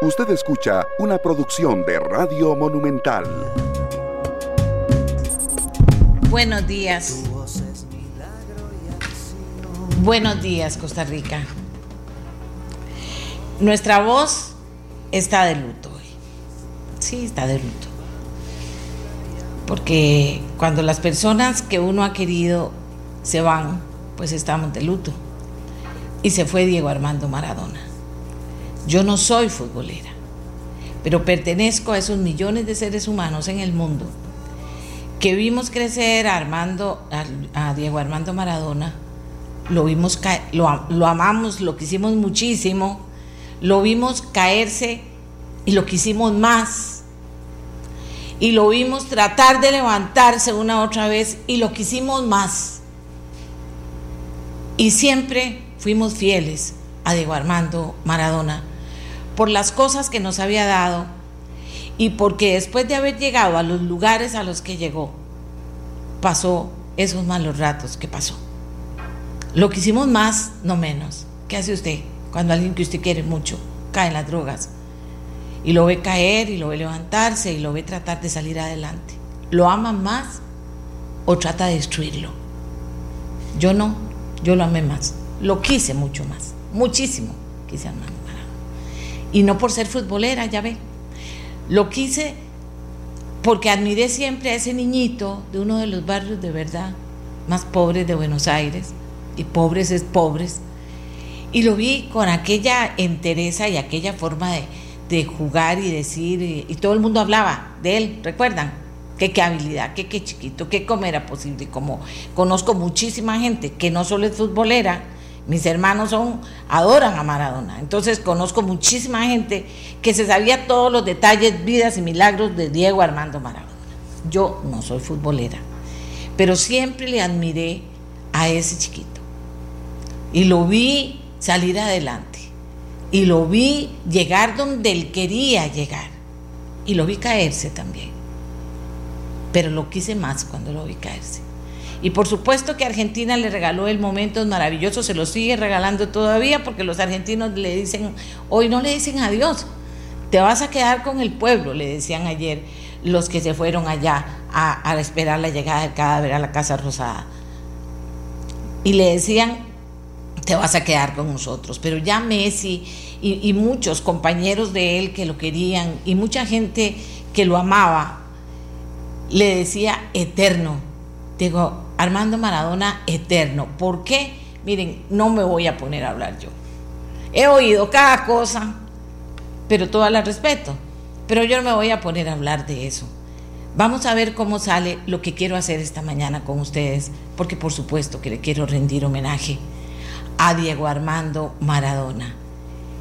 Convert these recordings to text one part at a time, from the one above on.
Usted escucha una producción de Radio Monumental. Buenos días. Buenos días, Costa Rica. Nuestra voz está de luto hoy. Sí, está de luto. Porque cuando las personas que uno ha querido se van, pues estamos de luto. Y se fue Diego Armando Maradona. Yo no soy futbolera, pero pertenezco a esos millones de seres humanos en el mundo que vimos crecer a, Diego Armando Maradona, lo vimos lo amamos, lo quisimos muchísimo, lo vimos caerse y lo quisimos más. Y lo vimos tratar de levantarse una otra vez y lo quisimos más. Y siempre fuimos fieles a Diego Armando Maradona por las cosas que nos había dado y porque después de haber llegado a los lugares a los que llegó, pasó esos malos ratos que pasó. Lo que hicimos más, no menos. ¿Qué hace usted cuando alguien que usted quiere mucho cae en las drogas? Y lo ve caer y lo ve levantarse y lo ve tratar de salir adelante. ¿Lo ama más o trata de destruirlo? Yo no, yo lo amé más. Lo quise mucho más, muchísimo quise amar. Y no por ser futbolera, ya ve. Lo quise porque admiré siempre a ese niñito de uno de los barrios de verdad más pobres de Buenos Aires, y pobres es pobres, y lo vi con aquella entereza y aquella forma de, jugar y decir, y, todo el mundo hablaba de él, ¿recuerdan? Que qué habilidad, que qué chiquito, que cómo era posible, como conozco muchísima gente que no solo es futbolera, mis hermanos son, adoran a Maradona. Entonces conozco muchísima gente que se sabía todos los detalles, vidas y milagros de Diego Armando Maradona. Yo no soy futbolera, pero siempre le admiré a ese chiquito. Y lo vi salir adelante. Y lo vi llegar donde él quería llegar. Y lo vi caerse también. Pero lo quise más cuando lo vi caerse. Y por supuesto que Argentina le regaló el momento maravilloso, se lo sigue regalando todavía porque los argentinos le dicen, hoy no le dicen adiós, te vas a quedar con el pueblo, le decían ayer los que se fueron allá a, esperar la llegada del cadáver a la Casa Rosada. Y le decían, te vas a quedar con nosotros. Pero ya Messi y, y muchos compañeros de él que lo querían y mucha gente que lo amaba, le decía eterno. Digo, Armando Maradona eterno. ¿Por qué? Miren, no me voy a poner a hablar yo. He oído cada cosa, pero todas las respeto. Pero yo no me voy a poner a hablar de eso. Vamos a ver cómo sale lo que quiero hacer esta mañana con ustedes, porque por supuesto que le quiero rendir homenaje a Diego Armando Maradona,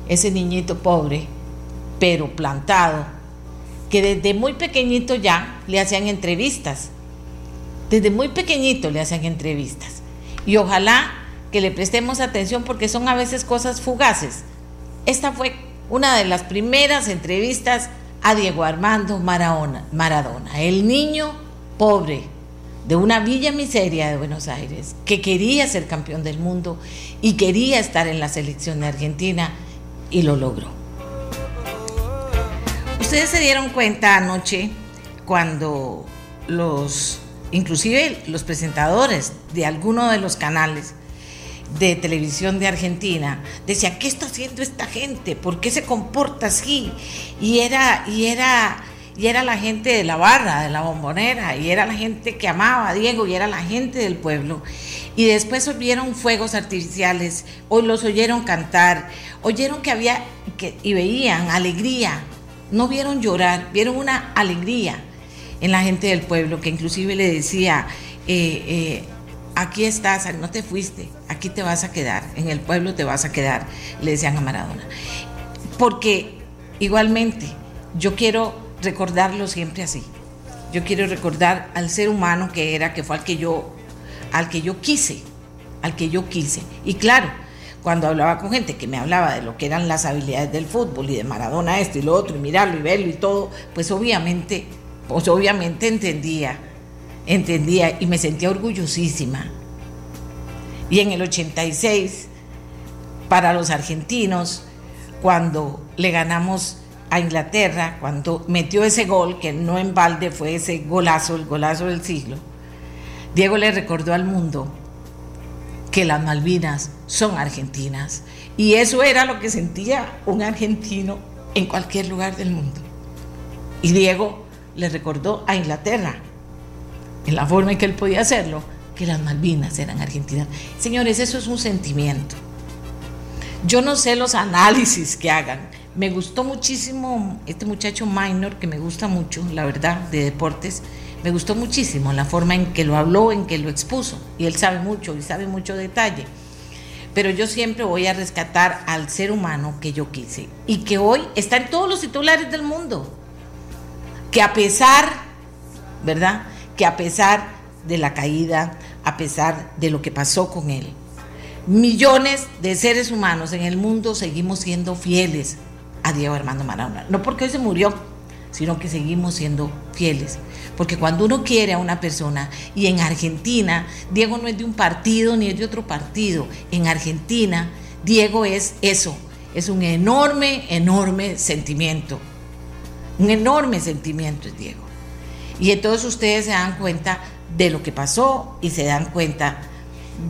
ese niñito pobre, pero plantado, que desde muy pequeñito ya le hacían entrevistas desde muy pequeñito le hacen entrevistas. Y ojalá que le prestemos atención porque son a veces cosas fugaces. Esta fue una de las primeras entrevistas a Diego Armando Maradona, el niño pobre de una villa miseria de Buenos Aires, que quería ser campeón del mundo y quería estar en la selección de Argentina y lo logró. Ustedes se dieron cuenta anoche cuando los inclusive los presentadores de alguno de los canales de televisión de Argentina decían, ¿qué está haciendo esta gente? ¿Por qué se comporta así? Y era, y era, y era la gente de la barra, de la bombonera, y era la gente que amaba a Diego, y era la gente del pueblo. Y después oyeron fuegos artificiales, hoy los oyeron cantar, oyeron que había, que, y veían alegría, no vieron llorar, vieron una alegría en la gente del pueblo, que inclusive le decía, eh, eh, aquí estás, no te fuiste, aquí te vas a quedar, en el pueblo te vas a quedar, le decían a Maradona. Porque igualmente yo quiero recordarlo siempre así. Yo quiero recordar al ser humano que era, que fue al que yo, al que yo quise, al que yo quise. Y claro, cuando hablaba con gente que me hablaba de lo que eran las habilidades del fútbol y de Maradona esto y lo otro, y mirarlo y verlo y todo, pues obviamente pues obviamente entendía, entendía y me sentía orgullosísima. Y en el 86, para los argentinos, cuando le ganamos a Inglaterra, cuando metió ese gol, que no en balde fue ese golazo, el golazo del siglo, Diego le recordó al mundo que las Malvinas son argentinas. Y eso era lo que sentía un argentino en cualquier lugar del mundo. Y Diego le recordó a Inglaterra, en la forma en que él podía hacerlo, que las Malvinas eran argentinas. Señores, eso es un sentimiento. Yo no sé los análisis que hagan. Me gustó muchísimo este muchacho Minor, que me gusta mucho, la verdad, de deportes. Me gustó muchísimo la forma en que lo habló, en que lo expuso. Y él sabe mucho y sabe mucho detalle. Pero yo siempre voy a rescatar al ser humano que yo quise y que hoy está en todos los titulares del mundo. Que a pesar, ¿verdad? Que a pesar de la caída, a pesar de lo que pasó con él, millones de seres humanos en el mundo seguimos siendo fieles a Diego Armando Maradona. No porque hoy se murió, sino que seguimos siendo fieles. Porque cuando uno quiere a una persona, y en Argentina, Diego no es de un partido ni es de otro partido, en Argentina, Diego es eso, es un enorme, enorme sentimiento. Un enorme sentimiento es Diego. Y entonces ustedes se dan cuenta de lo que pasó y se dan cuenta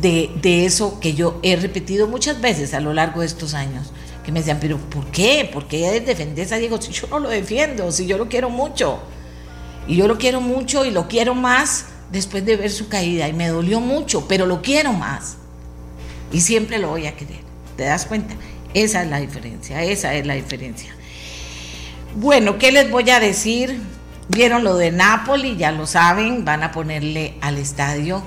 de, de, eso que yo he repetido muchas veces a lo largo de estos años, que me decían, pero ¿por qué? ¿Por qué defendés a Diego si yo no lo defiendo, si yo lo quiero mucho? Y yo lo quiero mucho y lo quiero más después de ver su caída y me dolió mucho, pero lo quiero más. Y siempre lo voy a querer. ¿Te das cuenta? Esa es la diferencia, esa es la diferencia. Bueno, ¿qué les voy a decir? Vieron lo de Napoli, ya lo saben, van a ponerle al estadio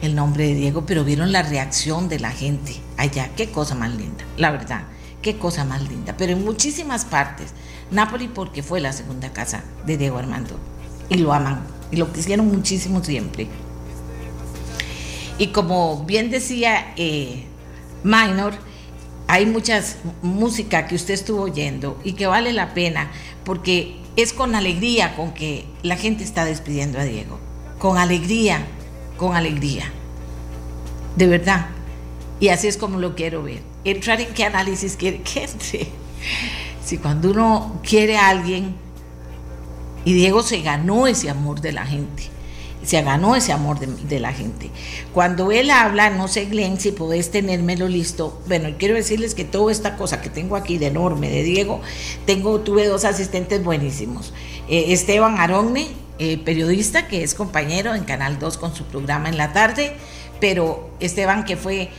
el nombre de Diego, pero vieron la reacción de la gente allá. Qué cosa más linda, la verdad, qué cosa más linda. Pero en muchísimas partes, Napoli porque fue la segunda casa de Diego Armando y lo aman y lo quisieron muchísimo siempre. Y como bien decía eh, Minor, hay muchas música que usted estuvo oyendo y que vale la pena porque es con alegría con que la gente está despidiendo a Diego. Con alegría, con alegría. De verdad. Y así es como lo quiero ver. Entrar en qué análisis quiere que entre. Si cuando uno quiere a alguien, y Diego se ganó ese amor de la gente se ganó ese amor de, la gente. Cuando él habla, no sé, Glenn, si podés tenérmelo listo. Bueno, quiero decirles que toda esta cosa que tengo aquí de enorme, de Diego, tengo, tuve dos asistentes buenísimos. Eh, Esteban Aronne, eh, periodista, que es compañero en Canal 2 con su programa en la tarde, pero Esteban que fue,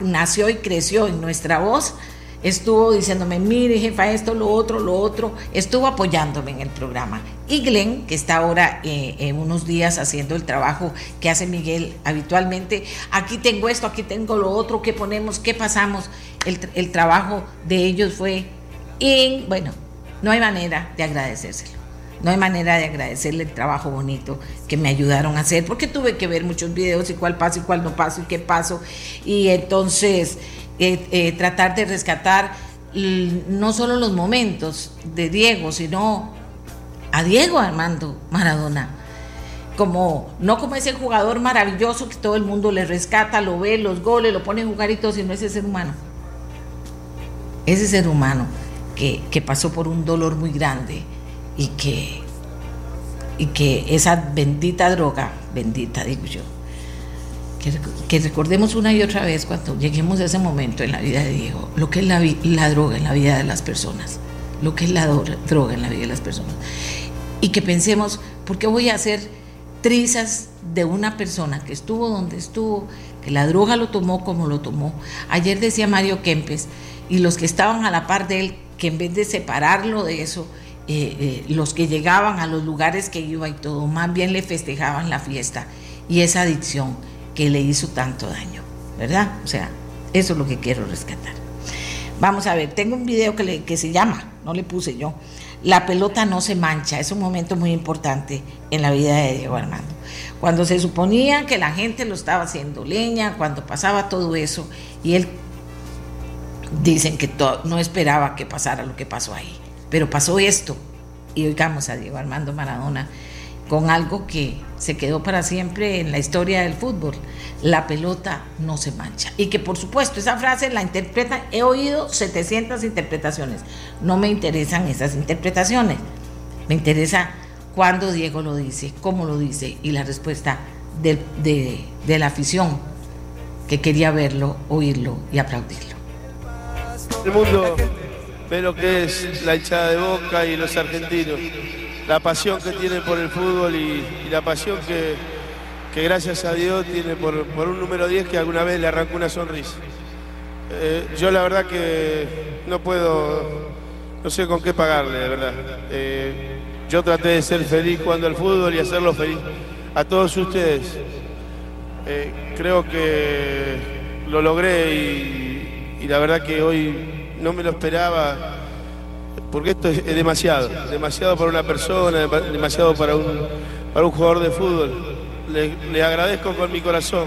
nació y creció en nuestra voz, estuvo diciéndome, mire jefa, esto, lo otro, lo otro, estuvo apoyándome en el programa. Y Glenn, que está ahora eh, en unos días haciendo el trabajo que hace Miguel habitualmente, aquí tengo esto, aquí tengo lo otro, ¿qué ponemos? ¿Qué pasamos? El, el trabajo de ellos fue, y bueno, no hay manera de agradecérselo. No hay manera de agradecerle el trabajo bonito que me ayudaron a hacer, porque tuve que ver muchos videos y cuál paso y cuál no paso y qué paso. Y entonces eh, eh, tratar de rescatar no solo los momentos de Diego, sino a Diego Armando Maradona. Como, no como ese jugador maravilloso que todo el mundo le rescata, lo ve, los goles, lo pone a jugar y todo, sino ese ser humano. Ese ser humano que, que pasó por un dolor muy grande y que, y que esa bendita droga, bendita digo yo, que, recordemos una y otra vez cuando lleguemos a ese momento en la vida de Diego, lo que es la, la droga en la vida de las personas, lo que es la droga en la vida de las personas. Y que pensemos, ¿por qué voy a hacer trizas de una persona que estuvo donde estuvo, que la droga lo tomó como lo tomó? Ayer decía Mario Kempes, y los que estaban a la par de él, que en vez de separarlo de eso, eh, eh, los que llegaban a los lugares que iba y todo, más bien le festejaban la fiesta y esa adicción que le hizo tanto daño, ¿verdad? O sea, eso es lo que quiero rescatar. Vamos a ver, tengo un video que, que se llama, no le puse yo, La pelota no se mancha, es un momento muy importante en la vida de Diego Armando. Cuando se suponía que la gente lo estaba haciendo leña, cuando pasaba todo eso, y él dicen que no esperaba que pasara lo que pasó ahí, pero pasó esto, y oigamos a Diego Armando Maradona con algo que se quedó para siempre en la historia del fútbol. La pelota no se mancha. Y que por supuesto esa frase la interpretan, he oído 700 interpretaciones. No me interesan esas interpretaciones. Me interesa cuándo Diego lo dice, cómo lo dice y la respuesta de, de la afición que quería verlo, oírlo y aplaudirlo. El mundo ve lo que es la hinchada de Boca y los argentinos la pasión que tiene por el fútbol y, la pasión que, gracias a Dios tiene por, un número 10 que alguna vez le arrancó una sonrisa. Eh, yo la verdad que no puedo, no sé con qué pagarle, de verdad. Eh, yo traté de ser feliz jugando al fútbol y hacerlo feliz a todos ustedes. Eh, creo que lo logré y la verdad que hoy no me lo esperaba porque esto es, demasiado, demasiado para una persona, demasiado para un, para un jugador de fútbol. le agradezco con mi corazón.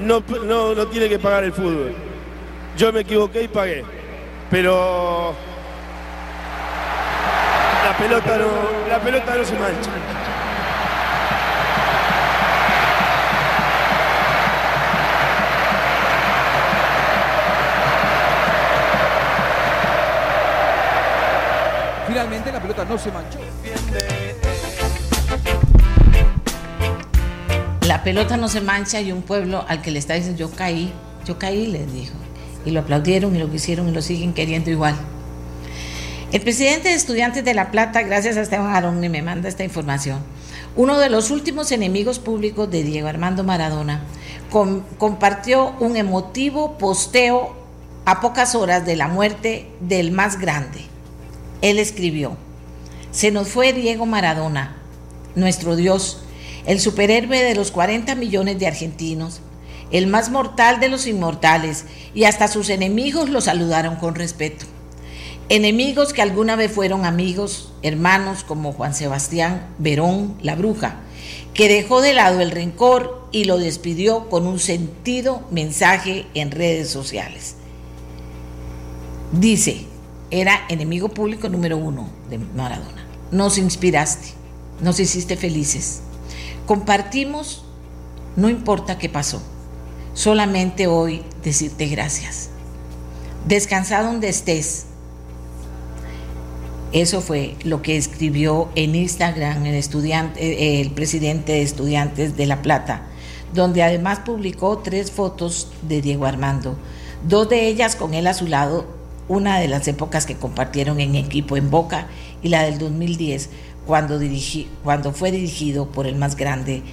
no, no, tiene que pagar el fútbol. Yo me equivoqué y pagué, pero la pelota no, la pelota no se mancha. Finalmente la pelota no se manchó. Pelota no se mancha y un pueblo al que le está diciendo yo caí, yo caí, les dijo. Y lo aplaudieron y lo quisieron y lo siguen queriendo igual. El presidente de Estudiantes de La Plata, gracias a Esteban Arón, me manda esta información. Uno de los últimos enemigos públicos de Diego Armando Maradona compartió un emotivo posteo a pocas horas de la muerte del más grande. Él escribió, se nos fue Diego Maradona, nuestro Dios, el superhéroe de los 40 millones de argentinos, el más mortal de los inmortales, y hasta sus enemigos lo saludaron con respeto. Enemigos que alguna vez fueron amigos, hermanos como Juan Sebastián Verón, la bruja, que dejó de lado el rencor y lo despidió con un sentido mensaje en redes sociales. Dice, era enemigo público número uno de Maradona. Nos inspiraste, nos hiciste felices Compartimos, no importa qué pasó, solamente hoy decirte gracias. Descansa donde estés. Eso fue lo que escribió en Instagram el, el presidente de Estudiantes de La Plata, donde además publicó tres fotos de Diego Armando, dos de ellas con él a su lado, una de las épocas que compartieron en equipo en Boca y la del 2010 cuando, dirigí, cuando fue dirigido por el más grande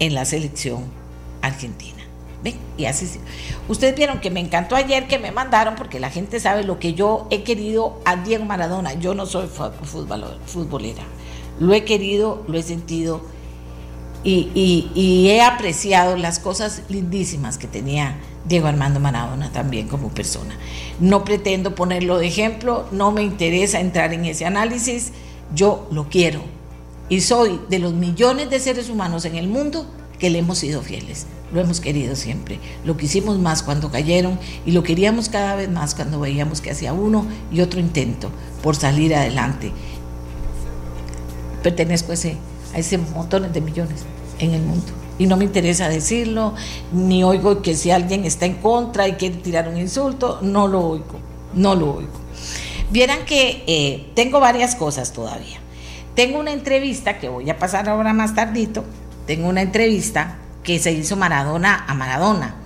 en la selección argentina. ¿Ven? Y así. Ustedes vieron que me encantó ayer que me mandaron, porque la gente sabe lo que yo he querido a Diego Maradona. Yo no soy futbolera. Lo he querido, lo he sentido y, he apreciado las cosas lindísimas que tenía Diego Armando Maradona también como persona. No pretendo ponerlo de ejemplo, no me interesa entrar en ese análisis yo lo quiero. Y soy de los millones de seres humanos en el mundo que le hemos sido fieles. Lo hemos querido siempre. Lo quisimos más cuando cayeron y lo queríamos cada vez más cuando veíamos que hacía uno y otro intento por salir adelante. Pertenezco a ese, a ese montones de millones en el mundo. Y no me interesa decirlo, ni oigo que si alguien está en contra y quiere tirar un insulto, no lo oigo, no lo oigo. Vieran que eh, tengo varias cosas todavía. Tengo una entrevista que voy a pasar ahora más tardito. Tengo una entrevista que se hizo Maradona a Maradona.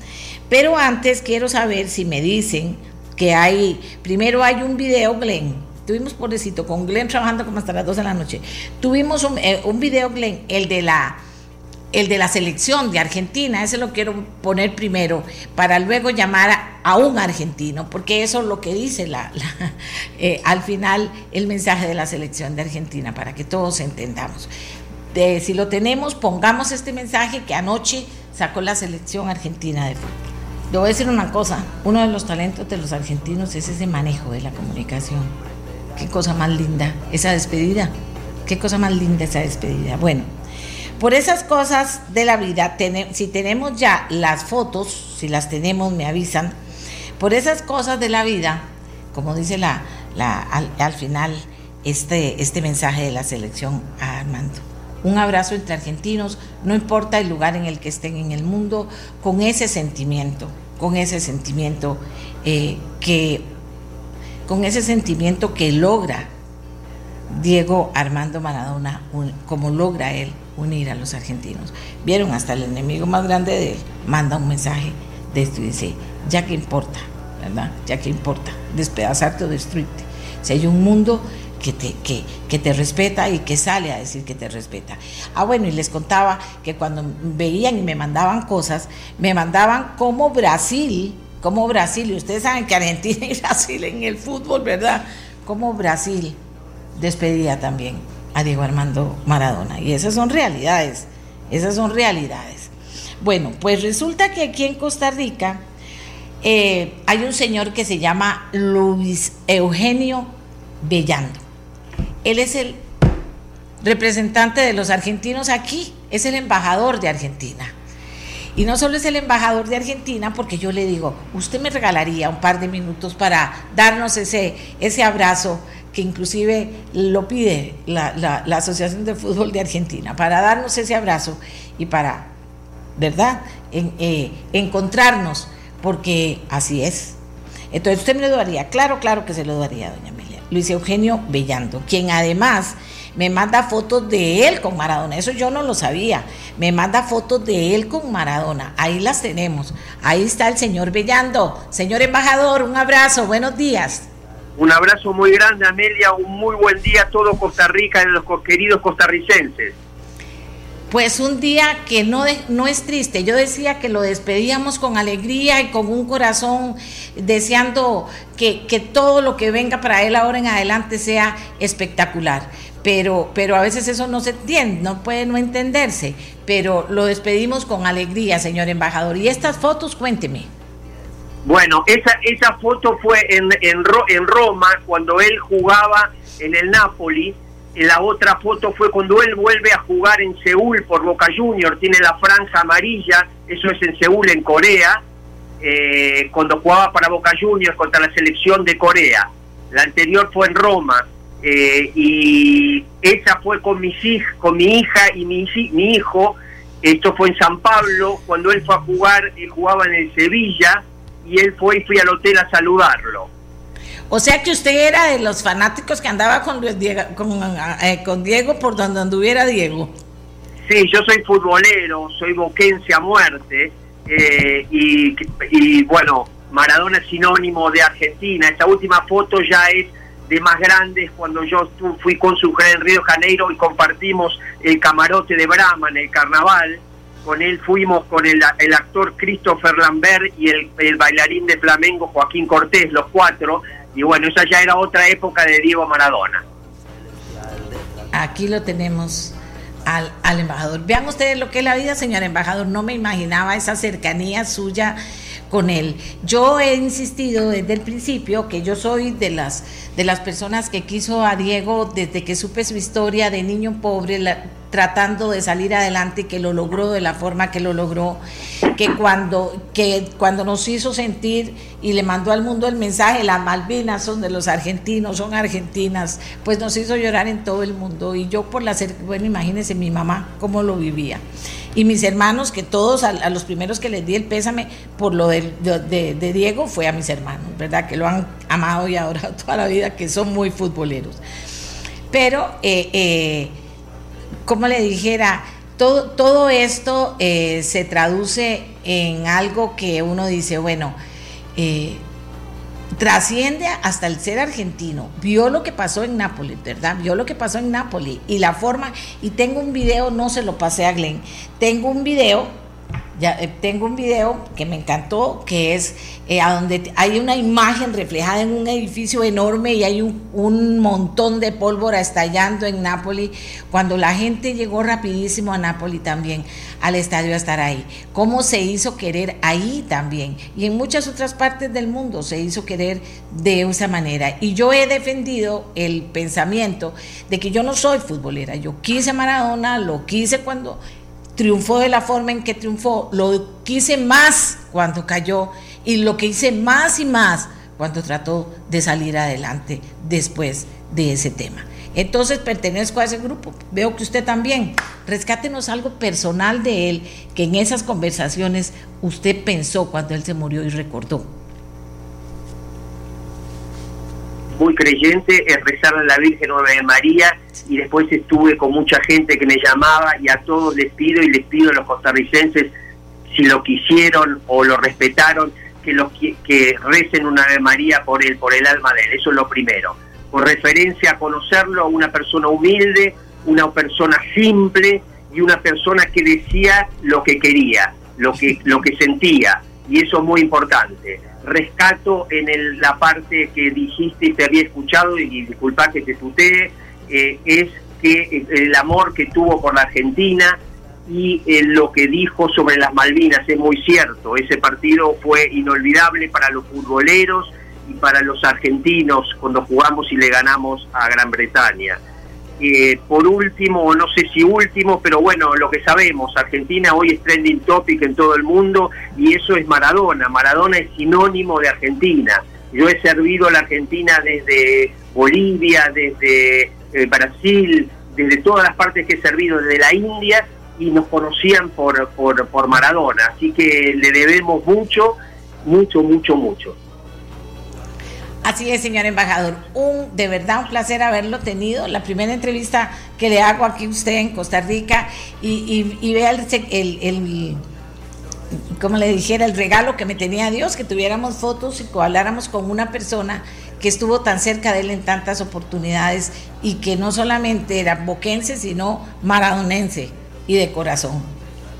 Pero antes quiero saber si me dicen que hay, primero hay un video, Glenn, tuvimos pobrecito con Glenn trabajando como hasta las 12 de la noche, tuvimos un, eh, un video, Glenn, el de la el de la selección de Argentina, ese lo quiero poner primero, para luego llamar a, un argentino, porque eso es lo que dice la, eh, al final el mensaje de la selección de Argentina, para que todos entendamos. Si lo tenemos, pongamos este mensaje que anoche sacó la selección argentina de fútbol. Le voy a decir una cosa, uno de los talentos de los argentinos es ese manejo de la comunicación. Qué cosa más linda esa despedida, qué cosa más linda esa despedida. Bueno. Por esas cosas de la vida, si tenemos ya las fotos, si las tenemos, me avisan, por esas cosas de la vida, como dice la, al, final este, este mensaje de la selección a Armando. Un abrazo entre argentinos, no importa el lugar en el que estén en el mundo, con ese sentimiento, con ese sentimiento eh, que, con ese sentimiento que logra Diego Armando Maradona, como logra él unir a los argentinos. Vieron hasta el enemigo más grande de él, manda un mensaje de dice, ya que importa, ¿verdad? Ya que importa, despedazarte o destruirte. Si hay un mundo que te, que, que te respeta y que sale a decir que te respeta. Ah, bueno, y les contaba que cuando veían y me mandaban cosas, me mandaban como Brasil, como Brasil, y ustedes saben que Argentina y Brasil en el fútbol, ¿verdad? Como Brasil despedía también a Diego Armando Maradona. Y esas son realidades, esas son realidades. Bueno, pues resulta que aquí en Costa Rica eh, hay un señor que se llama Luis Eugenio Bellando. Él es el representante de los argentinos aquí, es el embajador de Argentina. Y no solo es el embajador de Argentina, porque yo le digo, usted me regalaría un par de minutos para darnos ese, ese abrazo que inclusive lo pide la, Asociación de Fútbol de Argentina, para darnos ese abrazo y para, ¿verdad?, eh, encontrarnos, porque así es. Entonces usted me lo daría, claro, claro que se lo daría, doña Amelia. Luis Eugenio Bellando, quien además me manda fotos de él con Maradona, eso yo no lo sabía, me manda fotos de él con Maradona, ahí las tenemos, ahí está el señor Bellando, señor embajador, un abrazo, buenos días. Un abrazo muy grande, Amelia. Un muy buen día a todo Costa Rica y a los queridos costarricenses. Pues un día que no, no es triste. Yo decía que lo despedíamos con alegría y con un corazón deseando que, que todo lo que venga para él ahora en adelante sea espectacular. Pero, pero a veces eso no se entiende, no puede no entenderse. Pero lo despedimos con alegría, señor embajador. Y estas fotos, cuénteme. Bueno, esa, esa foto fue en, en, en Roma, cuando él jugaba en el Napoli. La otra foto fue cuando él vuelve a jugar en Seúl por Boca Junior, tiene la franja amarilla, eso es en Seúl, en Corea, eh, cuando jugaba para Boca Juniors contra la selección de Corea. La anterior fue en Roma, eh, y esa fue con, mis con mi hija y mi, hijo. Esto fue en San Pablo, cuando él fue a jugar, él jugaba en el Sevilla, y él fue y fui al hotel a saludarlo. O sea que usted era de los fanáticos que andaba con Diego, eh, con, Diego por donde anduviera Diego. Sí, yo soy futbolero, soy boquense a muerte eh, y, y, bueno, Maradona es sinónimo de Argentina. Esta última foto ya es de más grandes cuando yo fui con su en Río Janeiro y compartimos el camarote de Brahma en el carnaval con él fuimos con el, actor Christopher Lambert y el, bailarín de flamenco Joaquín Cortés, los cuatro, y bueno, esa ya era otra época de Diego Maradona. Aquí lo tenemos al, al embajador. Vean ustedes lo que es la vida, señor embajador, no me imaginaba esa cercanía suya con él. Yo he insistido desde el principio que yo soy de las, de las personas que quiso a Diego desde que supe su historia de niño pobre, tratando de salir adelante y que lo logró de la forma que lo logró, que cuando, que cuando nos hizo sentir y le mandó al mundo el mensaje, las Malvinas son de los argentinos, son argentinas, pues nos hizo llorar en todo el mundo. Y yo por la, bueno, imagínense mi mamá cómo lo vivía. Y mis hermanos, que todos, a, los primeros que les di el pésame por lo de, de, Diego, fue a mis hermanos, ¿verdad? Que lo han amado y adorado toda la vida, que son muy futboleros. Pero, eh, eh, como le dijera, todo, todo esto eh, se traduce en algo que uno dice, bueno, trasciende hasta el ser argentino. Vio lo que pasó en Nápoles, ¿verdad? Vio lo que pasó en Nápoles y la forma, y tengo un video, no se lo pasé a Glenn, tengo un video eh, tengo un video que me encantó, que es eh, a donde hay una imagen reflejada en un edificio enorme y hay un, montón de pólvora estallando en Nápoles, cuando la gente llegó rapidísimo a Nápoles también, al estadio a estar ahí. Cómo se hizo querer ahí también. Y en muchas otras partes del mundo se hizo querer de esa manera. Y yo he defendido el pensamiento de que yo no soy futbolera. Yo quise Maradona, lo quise cuando triunfó de la forma en que triunfó, lo quise más cuando cayó y lo que hice más y más cuando trató de salir adelante después de ese tema. Entonces pertenezco a ese grupo. Veo que usted también. Rescátenos algo personal de él que en esas conversaciones usted pensó cuando él se murió y recordó. Muy creyente en rezar a la Virgen Nueva de María y después estuve con mucha gente que me llamaba y a todos les pido y les pido a los costarricenses si lo quisieron o lo respetaron que lo que recen una Ave María por él, por el alma de él, eso es lo primero. Por referencia a conocerlo, una persona humilde, una persona simple y una persona que decía lo que quería, lo que lo que sentía y eso es muy importante. Rescato en el, la parte que dijiste y te había escuchado y disculpa que te tutee eh, es que el amor que tuvo por la Argentina y eh, lo que dijo sobre las Malvinas es muy cierto. Ese partido fue inolvidable para los futboleros y para los argentinos cuando jugamos y le ganamos a Gran Bretaña. Eh, por último, no sé si último, pero bueno, lo que sabemos, Argentina hoy es trending topic en todo el mundo y eso es Maradona. Maradona es sinónimo de Argentina. Yo he servido a la Argentina desde Bolivia, desde eh, Brasil, desde todas las partes que he servido, desde la India, y nos conocían por, por, por Maradona. Así que le debemos mucho, mucho, mucho, mucho. Así es, señor embajador. Un, de verdad, un placer haberlo tenido. La primera entrevista que le hago aquí a usted en Costa Rica y, y, vea el, el, el, como le dijera, el regalo que me tenía Dios, que tuviéramos fotos y que habláramos con una persona que estuvo tan cerca de él en tantas oportunidades y que no solamente era boquense, sino maradonense y de corazón.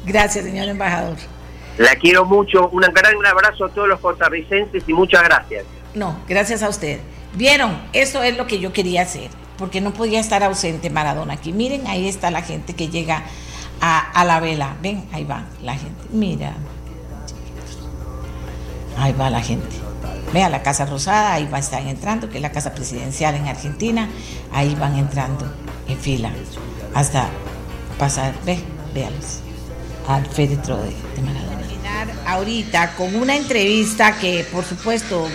Gracias, señor embajador. La quiero mucho. Un gran abrazo a todos los costarricenses y muchas gracias. No, gracias a usted. Vieron, eso es lo que yo quería hacer, porque no podía estar ausente Maradona aquí. Miren, ahí está la gente que llega a, la vela. Ven, ahí va la gente. Mira. Ahí va la gente. Vea la Casa Rosada, ahí van, están entrando, que es la Casa Presidencial en Argentina, ahí van entrando en fila hasta pasar, ve, véalos, al féretro de, de Maradona. Ahorita con una entrevista que, por supuesto,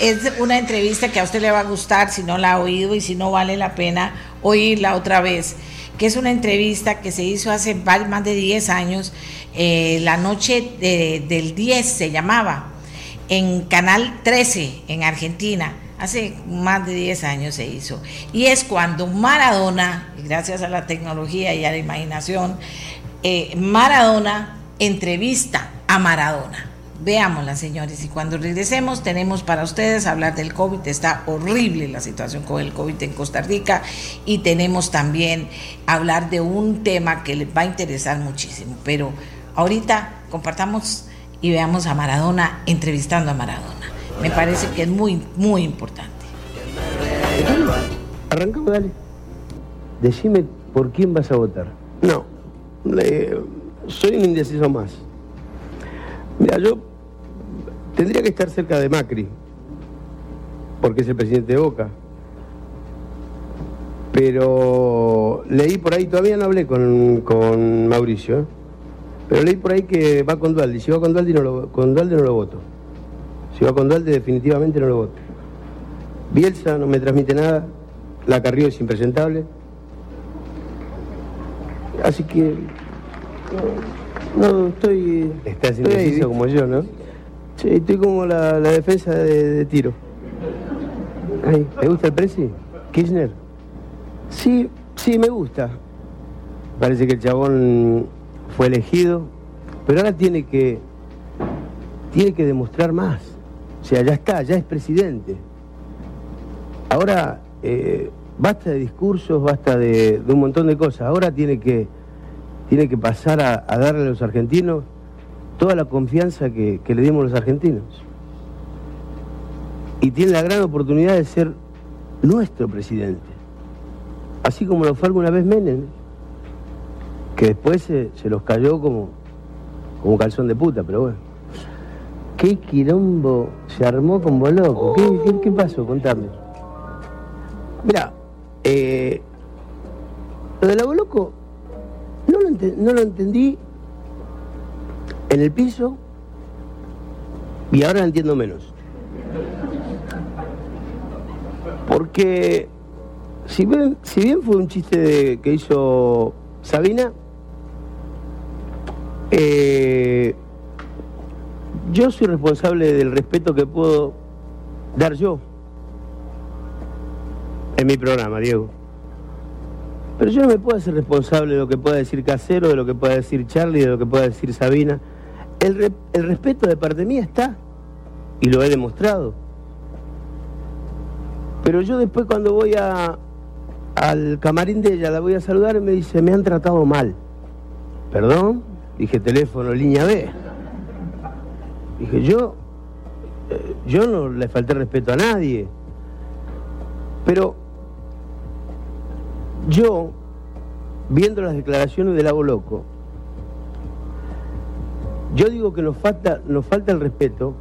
es una entrevista que a usted le va a gustar si no la ha oído y si no vale la pena oírla otra vez, que es una entrevista que se hizo hace más de 10 años, eh, la noche de, del 10 se llamaba, en Canal 13 en Argentina. Hace más de 10 años se hizo. Y es cuando Maradona, gracias a la tecnología y a la imaginación, eh, Maradona entrevista a Maradona. Veámosla, señores, y cuando regresemos tenemos para ustedes hablar del COVID. Está horrible la situación con el COVID en Costa Rica y tenemos también hablar de un tema que les va a interesar muchísimo. Pero ahorita compartamos y veamos a Maradona entrevistando a Maradona. Me parece que es muy, muy importante. Arrancamos, dale. Decime por quién vas a votar. No, soy un indeciso más. Mira, yo tendría que estar cerca de Macri, porque es el presidente de Boca. Pero leí por ahí, todavía no hablé con, con Mauricio, ¿eh? Pero leí por ahí que va con Dualdi. Si va con Dualdi no lo, con no lo voto. Si va con Dualdi definitivamente no lo voto. Bielsa no me transmite nada. La Carrió es impresentable. Así que estoy. Estás indeciso como yo, ¿no? Sí, estoy como la, defensa de, tiro. ¿Te gusta el Presi? ¿Kirchner? Sí, sí, me gusta. Parece que el chabón fue elegido, pero ahora tiene que, tiene que demostrar más. O sea, ya está, ya es presidente. Ahora eh, basta de discursos, basta de, un montón de cosas. Ahora tiene que, tiene que pasar a, darle a los argentinos toda la confianza que, le dimos los argentinos. Y tiene la gran oportunidad de ser nuestro presidente. Así como lo fue alguna vez Menem, que después se, los cayó como, como calzón de puta, pero bueno. ¿Qué quilombo se armó con Boloco? ¿Qué, pasó? Contame. Mira, eh, lo de la Boloco no lo, no lo entendí en el piso y ahora lo entiendo menos. Porque si bien, si bien fue un chiste que hizo Sabina, eh, yo soy responsable del respeto que puedo dar yo en mi programa, Diego. Pero yo no me puedo hacer responsable de lo que pueda decir Casero, de lo que pueda decir Charlie, de lo que pueda decir Sabina. El, respeto de parte mía está, y lo he demostrado. Pero yo después cuando voy al camarín de ella, la voy a saludar y me dice, me han tratado mal. Perdón, dije teléfono, línea B. Dije, yo, eh, yo no le falté respeto a nadie. Pero yo, viendo las declaraciones del Lago Loco, yo digo que nos falta, nos falta el respeto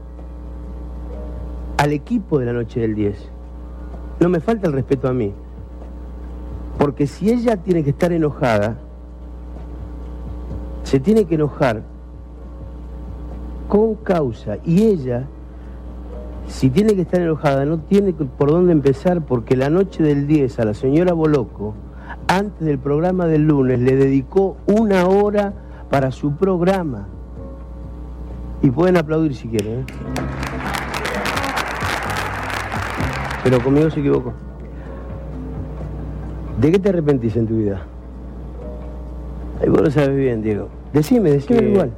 al equipo de la noche del 10 no me falta el respeto a mí. Porque si ella tiene que estar enojada, se tiene que enojar con causa. Y ella, si tiene que estar enojada, no tiene por dónde empezar porque la noche del 10 a la señora Boloco, antes del programa del lunes, le dedicó una hora para su programa. Y pueden aplaudir si quieren. ¿eh? Pero conmigo se equivocó. ¿De qué te arrepentís en tu vida? Ay, vos lo sabes bien, Diego. Decime, decime igual.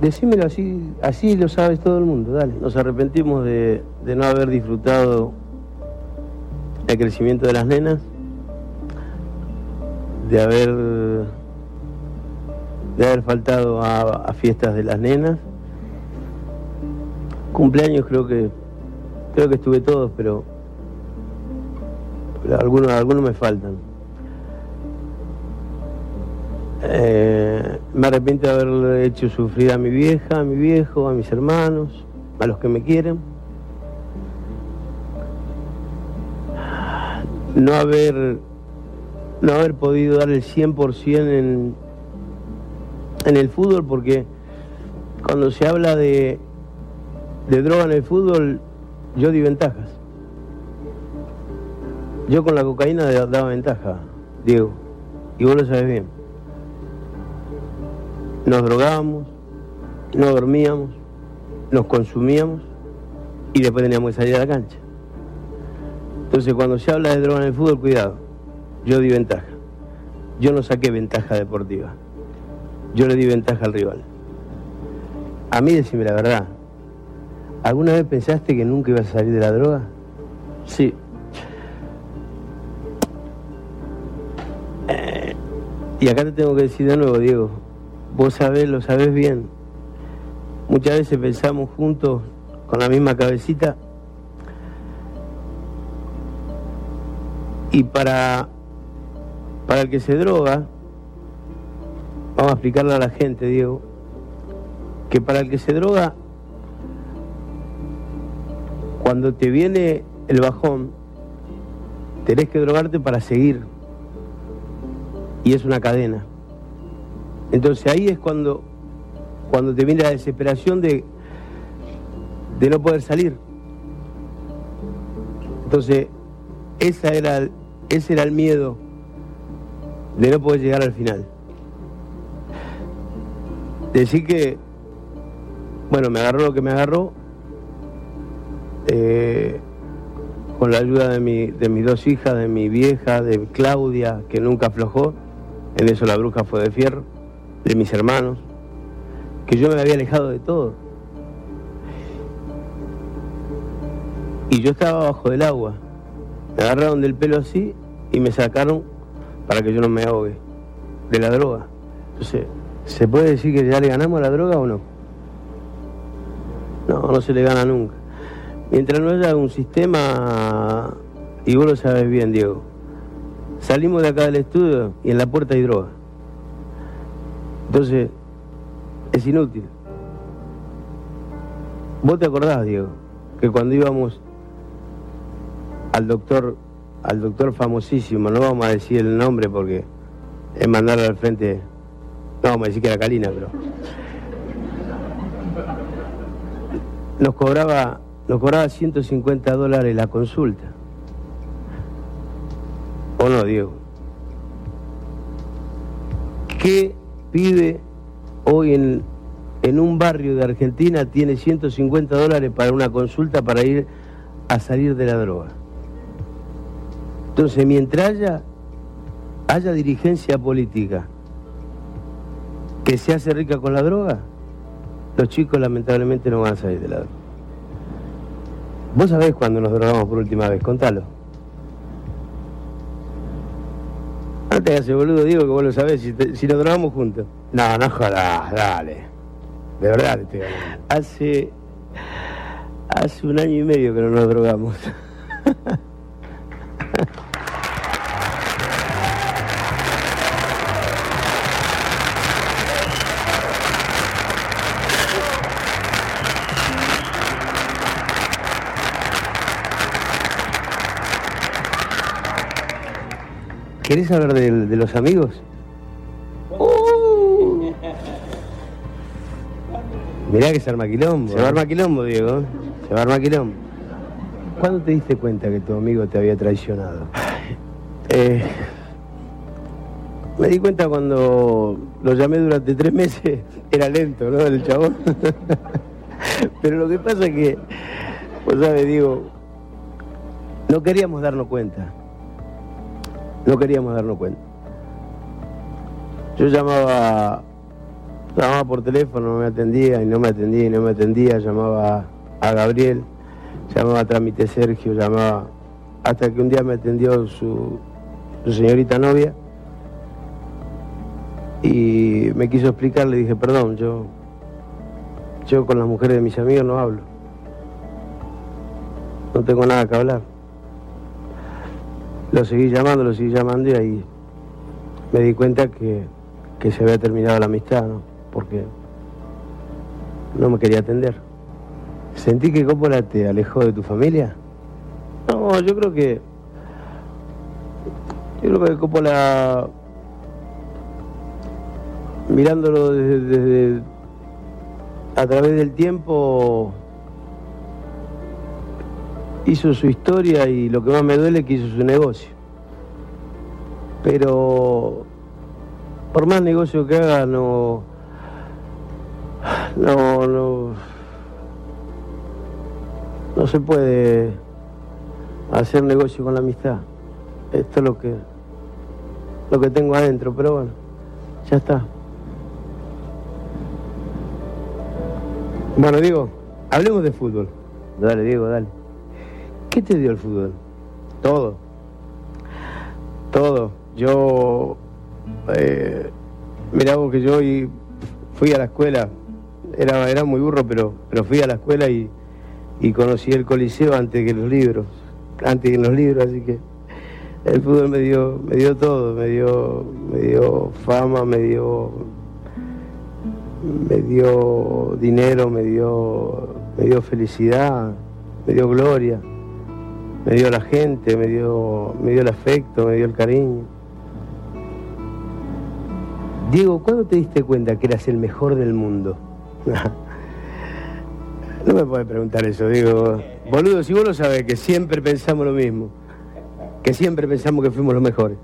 Decímelo así, así lo sabes todo el mundo, dale. Nos arrepentimos de, no haber disfrutado el crecimiento de las nenas, de haber, de haber faltado a, fiestas de las nenas. Cumpleaños creo que Creo que estuve todos, pero, algunos, algunos me faltan. Eh, me arrepiento de haber hecho sufrir a mi vieja, a mi viejo, a mis hermanos, a los que me quieren. No haber, no haber podido dar el 100% en, en el fútbol porque cuando se habla de, de droga en el fútbol yo di ventajas. Yo con la cocaína daba ventaja, Diego, y vos lo sabes bien. Nos drogábamos, no dormíamos, nos consumíamos y después teníamos que salir a la cancha. Entonces cuando se habla de droga en el fútbol, cuidado, yo di ventaja. Yo no saqué ventaja deportiva. Yo le di ventaja al rival. A mí decime la verdad, ¿Alguna vez pensaste que nunca ibas a salir de la droga? Sí. Eh, y acá te tengo que decir de nuevo, Diego, vos sabés, lo sabés bien. Muchas veces pensamos juntos con la misma cabecita y para, para el que se droga, vamos a explicarle a la gente, Diego, que para el que se droga cuando te viene el bajón, tenés que drogarte para seguir. Y es una cadena. Entonces ahí es cuando, cuando te viene la desesperación de, de no poder salir. Entonces, esa era, ese era el miedo de no poder llegar al final. Decir que, bueno, me agarró lo que me agarró, eh, con la ayuda de, mi, de mis dos hijas, de mi vieja, de Claudia, que nunca aflojó, en eso la bruja fue de fierro, de mis hermanos, que yo me había alejado de todo. Y yo estaba bajo del agua. Me agarraron del pelo así y me sacaron para que yo no me ahogue de la droga. Entonces, ¿se puede decir que ya le ganamos a la droga o no? No, no se le gana nunca. Mientras no haya un sistema, y vos lo sabes bien, Diego, salimos de acá del estudio y en la puerta hay droga. Entonces, es inútil. Vos te acordás, Diego, que cuando íbamos al doctor, al doctor famosísimo, no vamos a decir el nombre porque es mandarlo al frente, no vamos a decir que era Calina, pero nos cobraba, nos cobraba 150 dólares la consulta. ¿O no, Diego? ¿Qué pide hoy en, en un barrio de Argentina tiene 150 dólares para una consulta para ir a salir de la droga? Entonces, mientras haya, haya dirigencia política que se hace rica con la droga, los chicos lamentablemente no van a salir de la droga. ¿Vos sabés cuándo nos drogamos por última vez? Contalo. No te hagas boludo, digo que vos lo sabés, si, te- si nos drogamos juntos. No, no jodas, dale. De verdad te estoy hablando. Hace. Hace un año y medio que no nos drogamos. ¿Querés hablar de, de los amigos? Uh. Mirá que se arma quilombo. Se va a armar quilombo, Diego. Se va a armar quilombo. ¿Cuándo te diste cuenta que tu amigo te había traicionado? Eh, me di cuenta cuando lo llamé durante tres meses. Era lento, ¿no? El chabón. Pero lo que pasa es que, pues sabes, digo, no queríamos darnos cuenta. No queríamos darnos cuenta. Yo llamaba, llamaba por teléfono, no me atendía y no me atendía y no me atendía, llamaba a Gabriel, llamaba a trámite Sergio, llamaba hasta que un día me atendió su, su señorita novia y me quiso explicar, le dije, perdón, yo, yo con las mujeres de mis amigos no hablo. No tengo nada que hablar. Lo seguí llamando, lo seguí llamando y ahí me di cuenta que, que se había terminado la amistad, ¿no? Porque no me quería atender. ¿Sentí que Coppola te alejó de tu familia? No, yo creo que. Yo creo que Coppola. Mirándolo desde, desde- a través del tiempo. Hizo su historia y lo que más me duele es que hizo su negocio. Pero. Por más negocio que haga, no. No, no. No se puede hacer negocio con la amistad. Esto es lo que lo que tengo adentro, pero bueno, ya está. Bueno, Diego, hablemos de fútbol. Dale, Diego, dale. ¿Qué te dio el fútbol? Todo. Todo. Yo, eh, mirá vos que yo fui a la escuela, era, era muy burro, pero, pero fui a la escuela y, y conocí el coliseo antes que los libros, antes que los libros, así que el fútbol me dio, me dio todo, me dio, me dio fama, me dio, me dio dinero, me dio, me dio felicidad, me dio gloria, me dio la gente, me dio, me dio el afecto, me dio el cariño. Diego, ¿cuándo te diste cuenta que eras el mejor del mundo? no me puedes preguntar eso, Diego. Boludo, si vos lo sabés, que siempre pensamos lo mismo. Que siempre pensamos que fuimos los mejores.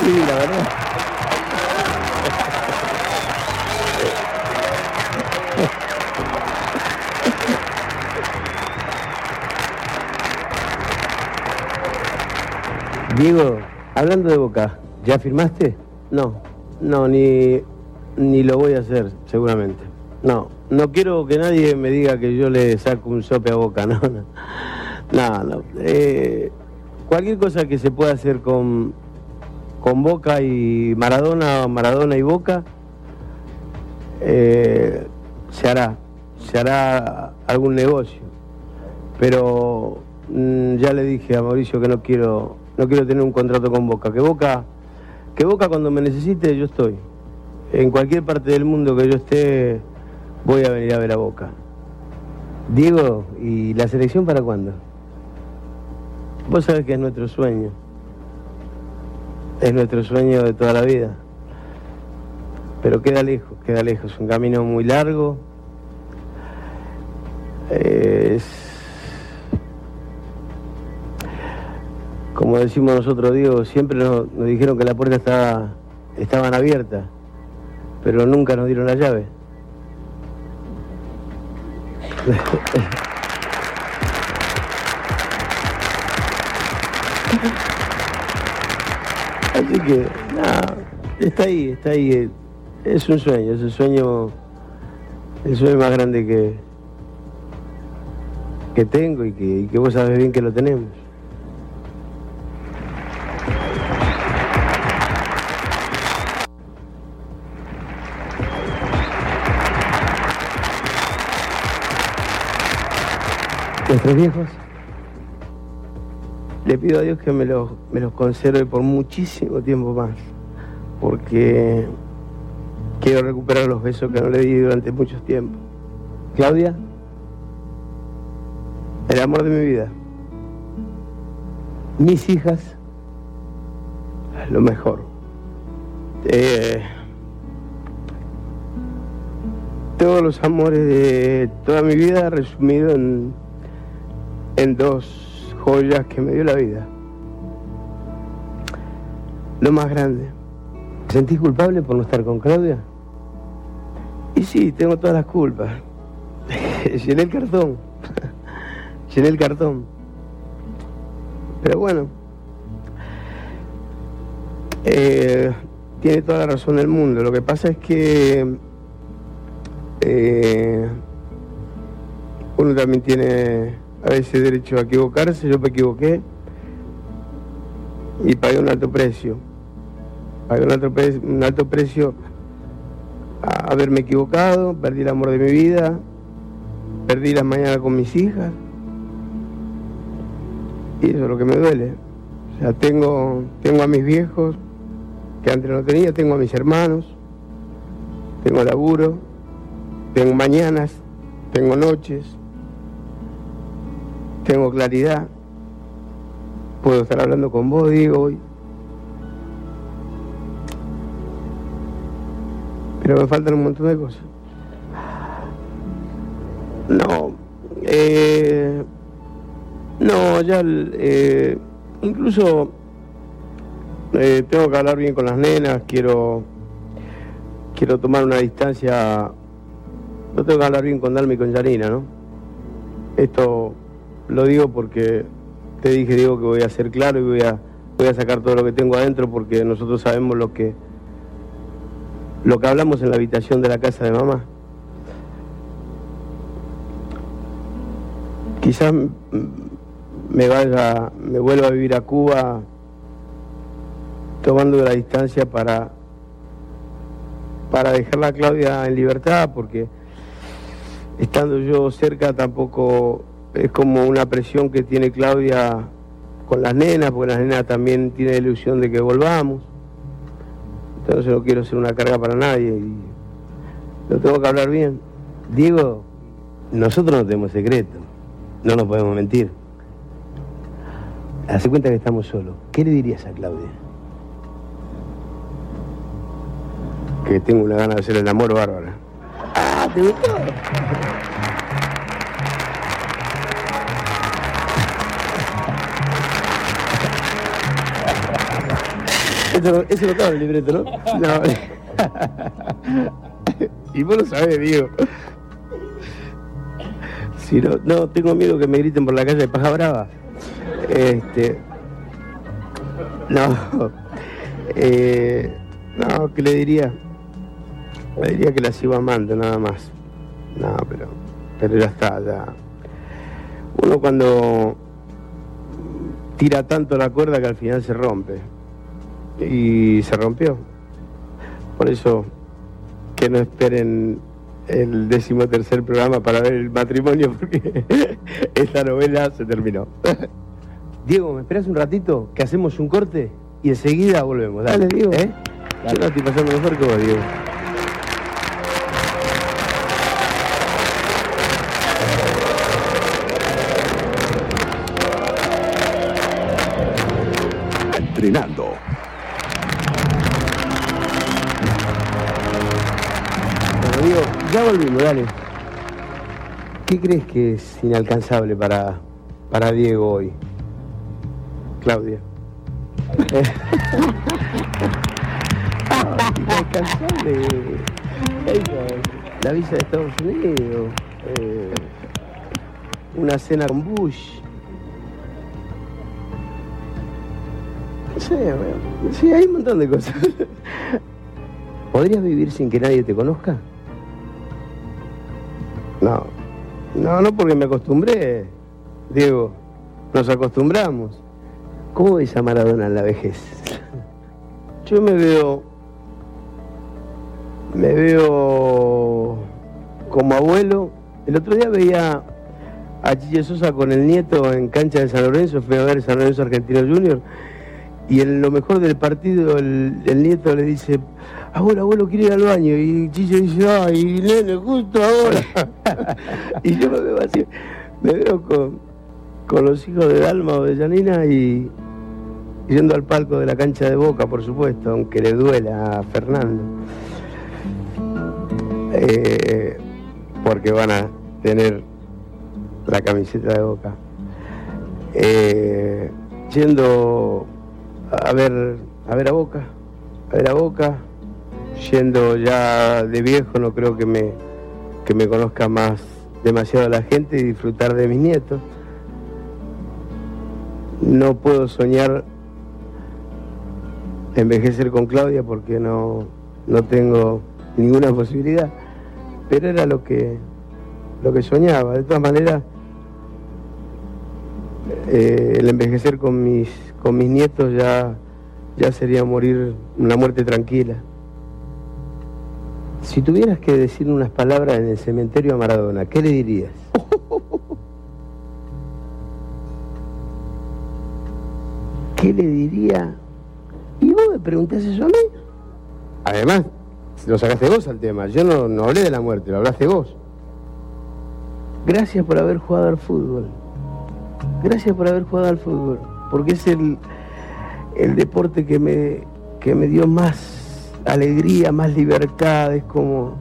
Sí, la verdad. Diego, hablando de Boca, ¿ya firmaste? No, no, ni, ni lo voy a hacer, seguramente. No, no quiero que nadie me diga que yo le saco un sope a Boca, no, no. No, no. Eh, cualquier cosa que se pueda hacer con, con Boca y Maradona, Maradona y Boca, eh, se hará, se hará algún negocio. Pero mm, ya le dije a Mauricio que no quiero, no quiero tener un contrato con Boca, que Boca, que Boca cuando me necesite yo estoy. En cualquier parte del mundo que yo esté, voy a venir a ver a Boca. Diego, ¿y la selección para cuándo? Vos sabés que es nuestro sueño. Es nuestro sueño de toda la vida. Pero queda lejos, queda lejos. Un camino muy largo. Es... Como decimos nosotros, Diego, siempre nos, dijeron que las puertas estaba, estaban abiertas, pero nunca nos dieron la llave. Así que, nada, está ahí, está ahí. Es un sueño, es el sueño, el sueño más grande que, que tengo y que, y que vos sabés bien que lo tenemos. Nuestros viejos, le pido a Dios que me los, me los conserve por muchísimo tiempo más, porque quiero recuperar los besos que no le di durante muchos tiempos. Claudia, el amor de mi vida. Mis hijas, lo mejor. Eh, todos los amores de toda mi vida resumido en, en dos joyas que me dio la vida. Lo más grande. ¿Te sentís culpable por no estar con Claudia? Y sí, tengo todas las culpas. Llené el cartón. Llené el cartón. Pero bueno. eh, tiene toda la razón del mundo. Lo que pasa es que eh, uno también tiene a veces derecho a equivocarse. Yo me equivoqué y pagué un alto precio. Pagué un alto, precio a haberme equivocado, perdí el amor de mi vida, perdí las mañanas con mis hijas. Y eso es lo que me duele. O sea, tengo, tengo a mis viejos, que antes no tenía, tengo a mis hermanos, tengo laburo, tengo mañanas, tengo noches, tengo claridad. Puedo estar hablando con vos, Diego, hoy. Pero me faltan un montón de cosas. No, eh, no, ya, eh, incluso eh, tengo que hablar bien con las nenas, quiero, quiero tomar una distancia, no tengo que hablar bien con Dalma y con Yanina, ¿no? Esto lo digo porque te dije, Diego, que voy a ser claro y voy a, voy a sacar todo lo que tengo adentro porque nosotros sabemos lo que, lo que hablamos en la habitación de la casa de mamá. Quizás me vaya, me vuelva a vivir a Cuba tomando la distancia para, para dejarla a Claudia en libertad, porque estando yo cerca tampoco es como una presión que tiene Claudia con las nenas, porque las nenas también tienen la ilusión de que volvamos. Entonces no quiero ser una carga para nadie y lo tengo que hablar bien. Diego, nosotros no tenemos secreto, no nos podemos mentir. Hace cuenta que estamos solos. ¿Qué le dirías a Claudia? Que tengo una gana de hacer el amor bárbara. Ah, ¿te gustó? Eso, eso no estaba en el libreto, ¿no? No. y vos lo sabés, Diego. Si no, no, tengo miedo que me griten por la calle de Paja Brava. Este. No, eh, no, que le diría, le diría que la sigo amando nada más. No, pero, pero ya está, ya. Uno cuando tira tanto la cuerda que al final se rompe. Y se rompió. Por eso que no esperen el décimo tercer programa para ver el matrimonio porque esta novela se terminó. Diego, ¿me esperas un ratito? Que hacemos un corte y enseguida volvemos. Dale, Diego. ¿Eh? Yo no estoy pasando mejor que vos, Diego. Entrenando. Diego, ya volvimos, dale. ¿Qué crees que es inalcanzable para, para Diego hoy? Claudia. inalcanzable. La visa de Estados Unidos. eh, una cena con Bush. Bueno, sí, hay un montón de cosas. ¿Podrías vivir sin que nadie te conozca? No, no porque me acostumbré, Diego, nos acostumbramos. ¿Cómo ves a Maradona en la vejez? Yo me veo, me veo como abuelo. El otro día veía a Chiche Sosa con el nieto en cancha de San Lorenzo, fui a ver San Lorenzo Argentino Junior, y en lo mejor del partido el, el nieto le dice, abuelo, abuelo, quiero ir al baño. Y Chiche dice, ay, nene, justo ahora. y yo me veo así, me veo con, con los hijos de Dalma o de Janina y yendo al palco de la cancha de Boca, por supuesto, aunque le duela a Fernando. Eh, porque van a tener la camiseta de Boca. Eh, yendo a ver a ver a Boca, a ver a Boca, yendo ya de viejo, no creo que me, que me conozca más demasiado la gente y disfrutar de mis nietos. No puedo soñar envejecer con Claudia porque no, no tengo ninguna posibilidad, pero era lo que, lo que soñaba. De todas maneras, eh, el envejecer con mis, con mis nietos ya, ya sería morir una muerte tranquila. Si tuvieras que decir unas palabras en el cementerio a Maradona, ¿qué le dirías? ¿Qué le diría? ¿Y vos me preguntás eso a mí? Además, lo sacaste vos al tema. Yo no, no hablé de la muerte, lo hablaste vos. Gracias por haber jugado al fútbol. Gracias por haber jugado al fútbol. Porque es el, el deporte que me, que me dio más alegría, más libertad. Es como,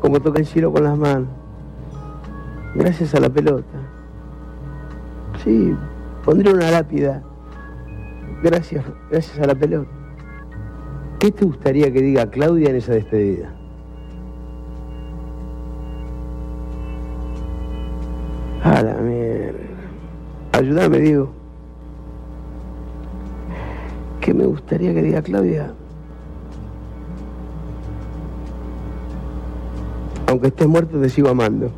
como toca el cielo con las manos. Gracias a la pelota. Sí, pondré una lápida. Gracias, gracias a la pelota. ¿Qué te gustaría que diga Claudia en esa despedida? A la mierda. Ayúdame, Diego. ¿Qué me gustaría que diga Claudia? Aunque estés muerto, te sigo amando.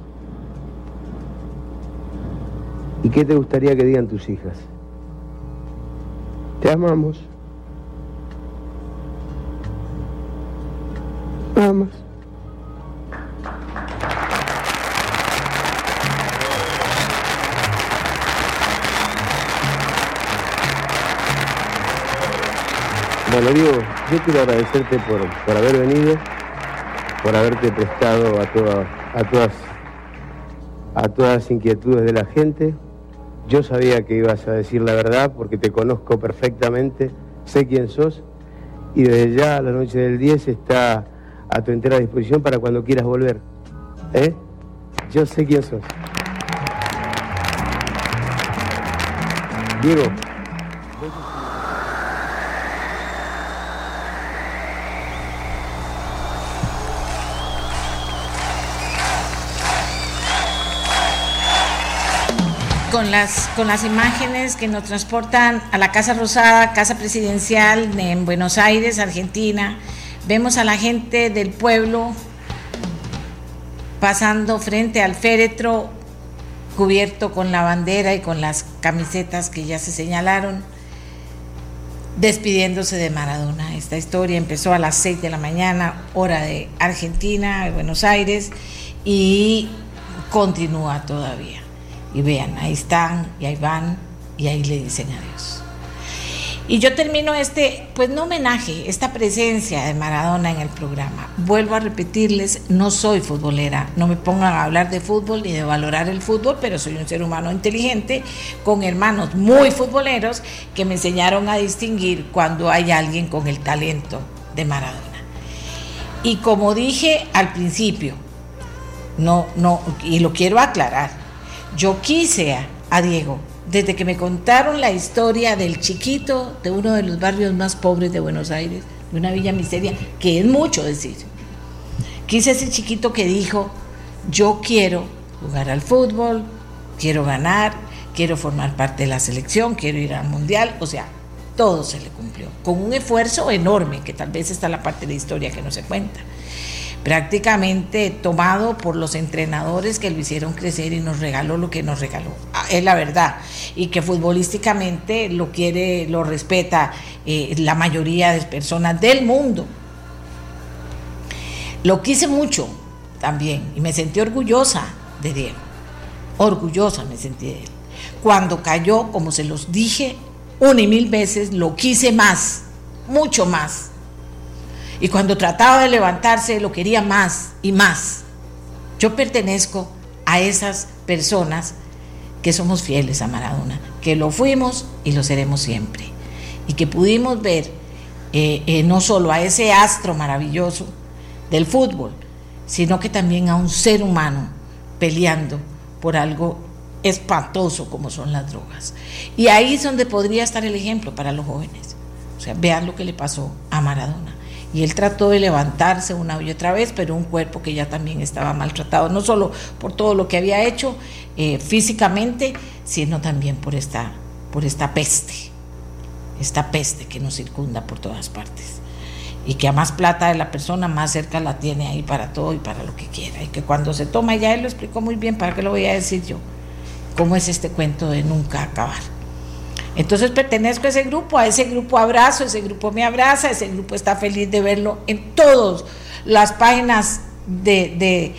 ¿Y qué te gustaría que digan tus hijas? Te amamos. Más. Bueno, Diego, yo quiero agradecerte por, por haber venido, por haberte prestado a, toda- a, todas, a todas las inquietudes de la gente. Yo sabía que ibas a decir la verdad porque te conozco perfectamente, sé quién sos y desde ya la noche del 10 está a tu entera disposición para cuando quieras volver. ¿Eh? Yo sé quién sos. Diego. Con las imágenes que nos transportan a la Casa Rosada, Casa Presidencial en Buenos Aires, Argentina. Vemos a la gente del pueblo pasando frente al féretro cubierto con la bandera y con las camisetas que ya se señalaron, despidiéndose de Maradona. Esta historia empezó a las 6 de la mañana, hora de Argentina, de Buenos Aires, y continúa todavía. Y vean, ahí están, y ahí van, y ahí le dicen adiós. Y yo termino este, pues no homenaje, esta presencia de Maradona en el programa. Vuelvo a repetirles, no soy futbolera, no me pongan a hablar de fútbol ni de valorar el fútbol, pero soy un ser humano inteligente con hermanos muy futboleros que me enseñaron a distinguir cuando hay alguien con el talento de Maradona. Y como dije al principio, no, no, y lo quiero aclarar, yo quise a Diego desde que me contaron la historia del chiquito de uno de los barrios más pobres de Buenos Aires, de una villa miseria, que es mucho decir. Quise ese chiquito que dijo, yo quiero jugar al fútbol, quiero ganar, quiero formar parte de la selección, quiero ir al mundial, o sea, todo se le cumplió, con un esfuerzo enorme, que tal vez está la parte de la historia que no se cuenta prácticamente tomado por los entrenadores que lo hicieron crecer y nos regaló lo que nos regaló. Ah, es la verdad. Y que futbolísticamente lo quiere, lo respeta eh, la mayoría de personas del mundo. Lo quise mucho también y me sentí orgullosa de Diego. Orgullosa me sentí de él. Cuando cayó, como se los dije una y mil veces, lo quise más, mucho más y cuando trataba de levantarse lo quería más y más. Yo pertenezco a esas personas que somos fieles a Maradona, que lo fuimos y lo seremos siempre. Y que pudimos ver eh, eh, no solo a ese astro maravilloso del fútbol, sino que también a un ser humano peleando por algo espantoso como son las drogas. Y ahí es donde podría estar el ejemplo para los jóvenes. O sea, vean lo que le pasó a Maradona y él trató de levantarse una y otra vez, pero un cuerpo que ya también estaba maltratado, no solo por todo lo que había hecho eh, físicamente, sino también por esta, por esta peste, esta peste que nos circunda por todas partes. Y que a más plata de la persona, más cerca la tiene ahí para todo y para lo que quiera. Y que cuando se toma, ya él lo explicó muy bien, ¿para qué lo voy a decir yo? ¿Cómo es este cuento de nunca acabar? Entonces pertenezco a ese grupo, a ese grupo abrazo, ese grupo me abraza, ese grupo está feliz de verlo en todas las páginas de,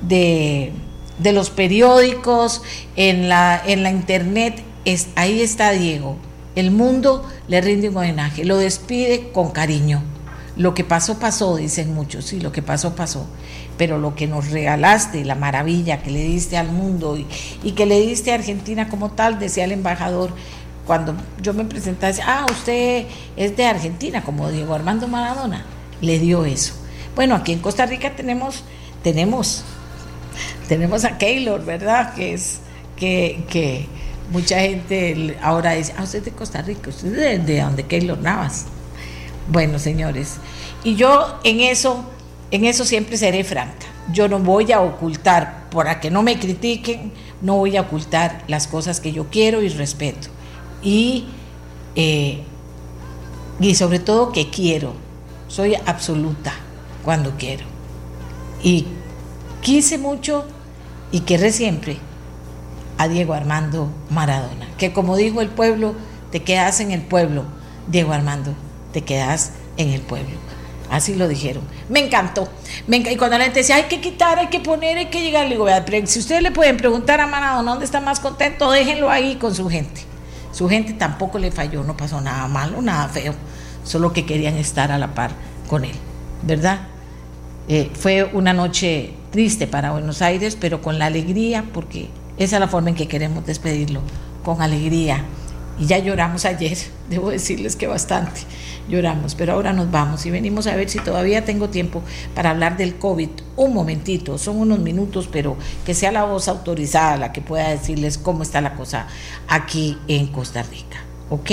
de, los periódicos, en la, en la internet, es, ahí está Diego. El mundo le rinde un homenaje, lo despide con cariño. Lo que pasó, pasó, dicen muchos, sí, lo que pasó, pasó. Pero lo que nos regalaste, la maravilla que le diste al mundo y, y que le diste a Argentina como tal, decía el embajador, cuando yo me presentaba, decía, ah, usted es de Argentina, como Diego Armando Maradona, le dio eso. Bueno, aquí en Costa Rica tenemos, tenemos, tenemos a Keylor, ¿verdad? Que es, que, mucha gente ahora dice, ah, usted es de Costa Rica, usted es de, de donde Keylor Navas. Bueno, señores, y yo en eso, en eso siempre seré franca. Yo no voy a ocultar, para que no me critiquen, no voy a ocultar las cosas que yo quiero y respeto y, eh, y sobre todo que quiero. Soy absoluta cuando quiero. Y quise mucho y querré siempre a Diego Armando Maradona. Que como dijo el pueblo, te quedas en el pueblo, Diego Armando, te quedas en el pueblo. Así lo dijeron. Me encantó. y cuando la gente decía, hay que quitar, hay que poner, hay que llegar, le digo, si ustedes le pueden preguntar a Maradona dónde está más contento, déjenlo ahí con su gente. Su gente tampoco le falló, no pasó nada malo, nada feo, solo que querían estar a la par con él, ¿verdad? Eh, fue una noche triste para Buenos Aires, pero con la alegría, porque esa es la forma en que queremos despedirlo, con alegría. Y ya lloramos ayer, debo decirles que bastante lloramos, pero ahora nos vamos y venimos a ver si todavía tengo tiempo para hablar del COVID. Un momentito, son unos minutos, pero que sea la voz autorizada la que pueda decirles cómo está la cosa aquí en Costa Rica. ¿Ok?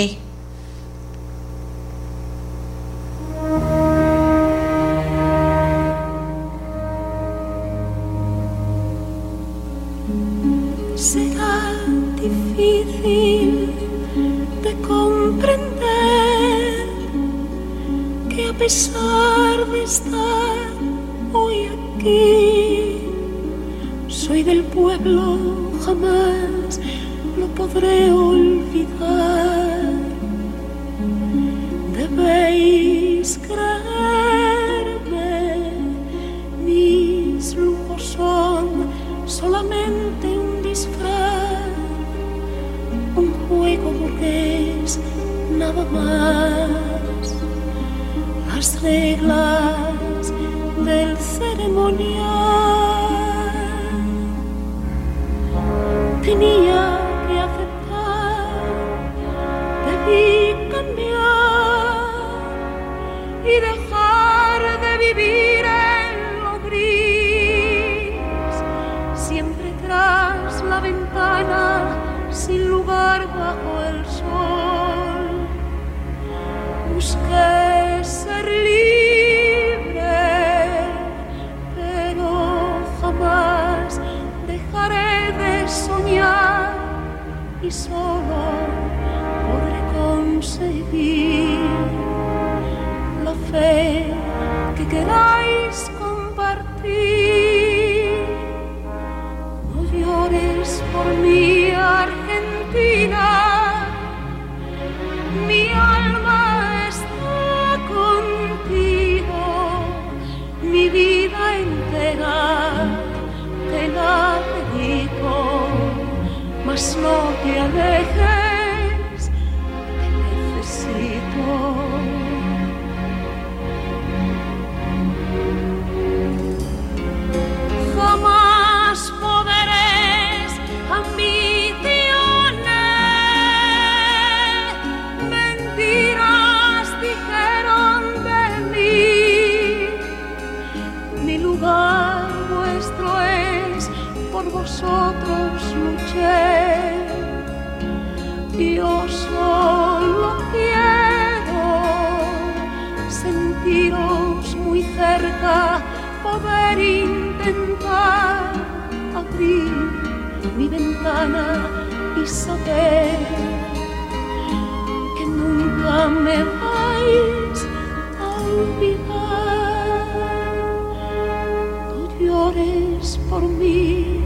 Por mí,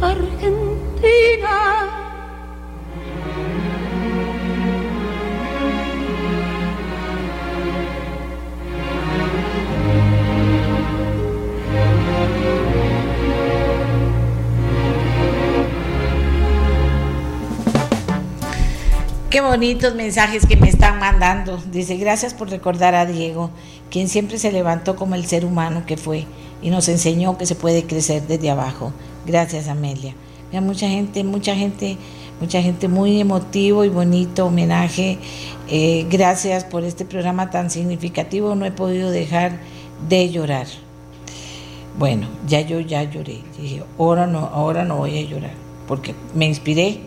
Argentina. Qué bonitos mensajes que me están mandando. Dice, gracias por recordar a Diego, quien siempre se levantó como el ser humano que fue y nos enseñó que se puede crecer desde abajo. Gracias, Amelia. Mira, mucha gente, mucha gente, mucha gente muy emotivo y bonito homenaje. Eh, gracias por este programa tan significativo. No he podido dejar de llorar. Bueno, ya yo ya lloré. Dije, ahora no, ahora no voy a llorar, porque me inspiré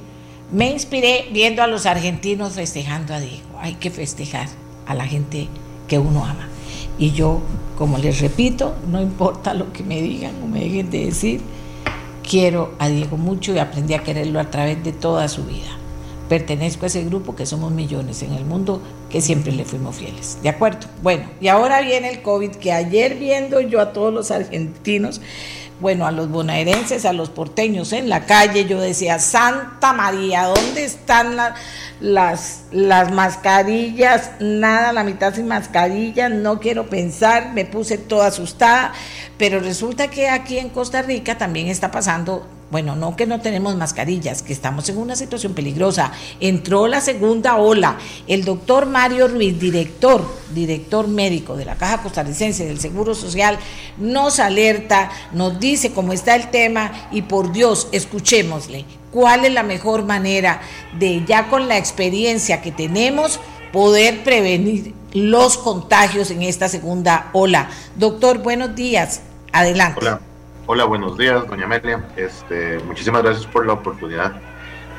me inspiré viendo a los argentinos festejando a Diego. Hay que festejar a la gente que uno ama. Y yo, como les repito, no importa lo que me digan o me dejen de decir, quiero a Diego mucho y aprendí a quererlo a través de toda su vida. Pertenezco a ese grupo que somos millones en el mundo que siempre le fuimos fieles. ¿De acuerdo? Bueno, y ahora viene el COVID, que ayer viendo yo a todos los argentinos, bueno, a los bonaerenses, a los porteños en la calle, yo decía, Santa María, ¿dónde están la- las, las mascarillas? Nada, la mitad sin mascarillas, no quiero pensar, me puse toda asustada, pero resulta que aquí en Costa Rica también está pasando bueno, no que no tenemos mascarillas, que estamos en una situación peligrosa. Entró la segunda ola. El doctor Mario Ruiz, director, director médico de la Caja Costarricense del Seguro Social, nos alerta, nos dice cómo está el tema y por Dios, escuchémosle. ¿Cuál es la mejor manera de ya con la experiencia que tenemos poder prevenir los contagios en esta segunda ola? Doctor, buenos días. Adelante. Hola, hola, buenos días, doña Amelia. Este, muchísimas gracias por la oportunidad.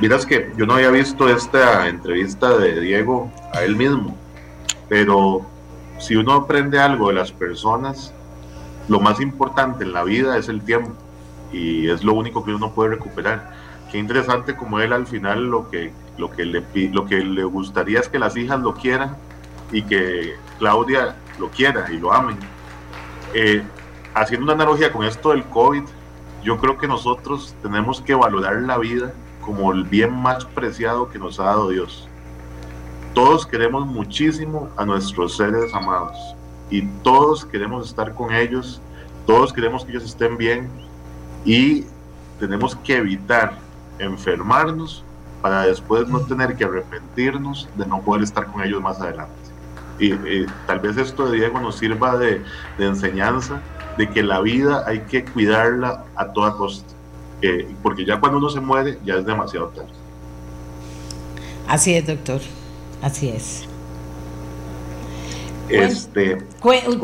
Miras que yo no había visto esta entrevista de Diego a él mismo, pero si uno aprende algo de las personas, lo más importante en la vida es el tiempo y es lo único que uno puede recuperar. Qué interesante como él al final lo que, lo que, le, lo que le gustaría es que las hijas lo quieran y que Claudia lo quiera y lo amen. Eh, haciendo una analogía con esto del COVID, yo creo que nosotros tenemos que valorar la vida como el bien más preciado que nos ha dado Dios. Todos queremos muchísimo a nuestros seres amados y todos queremos estar con ellos, todos queremos que ellos estén bien y tenemos que evitar enfermarnos para después no tener que arrepentirnos de no poder estar con ellos más adelante. Y, tal vez esto de Diego nos sirva de, enseñanza de que la vida hay que cuidarla a toda costa, porque ya cuando uno se muere ya es demasiado tarde. Así es, doctor, así es. Este,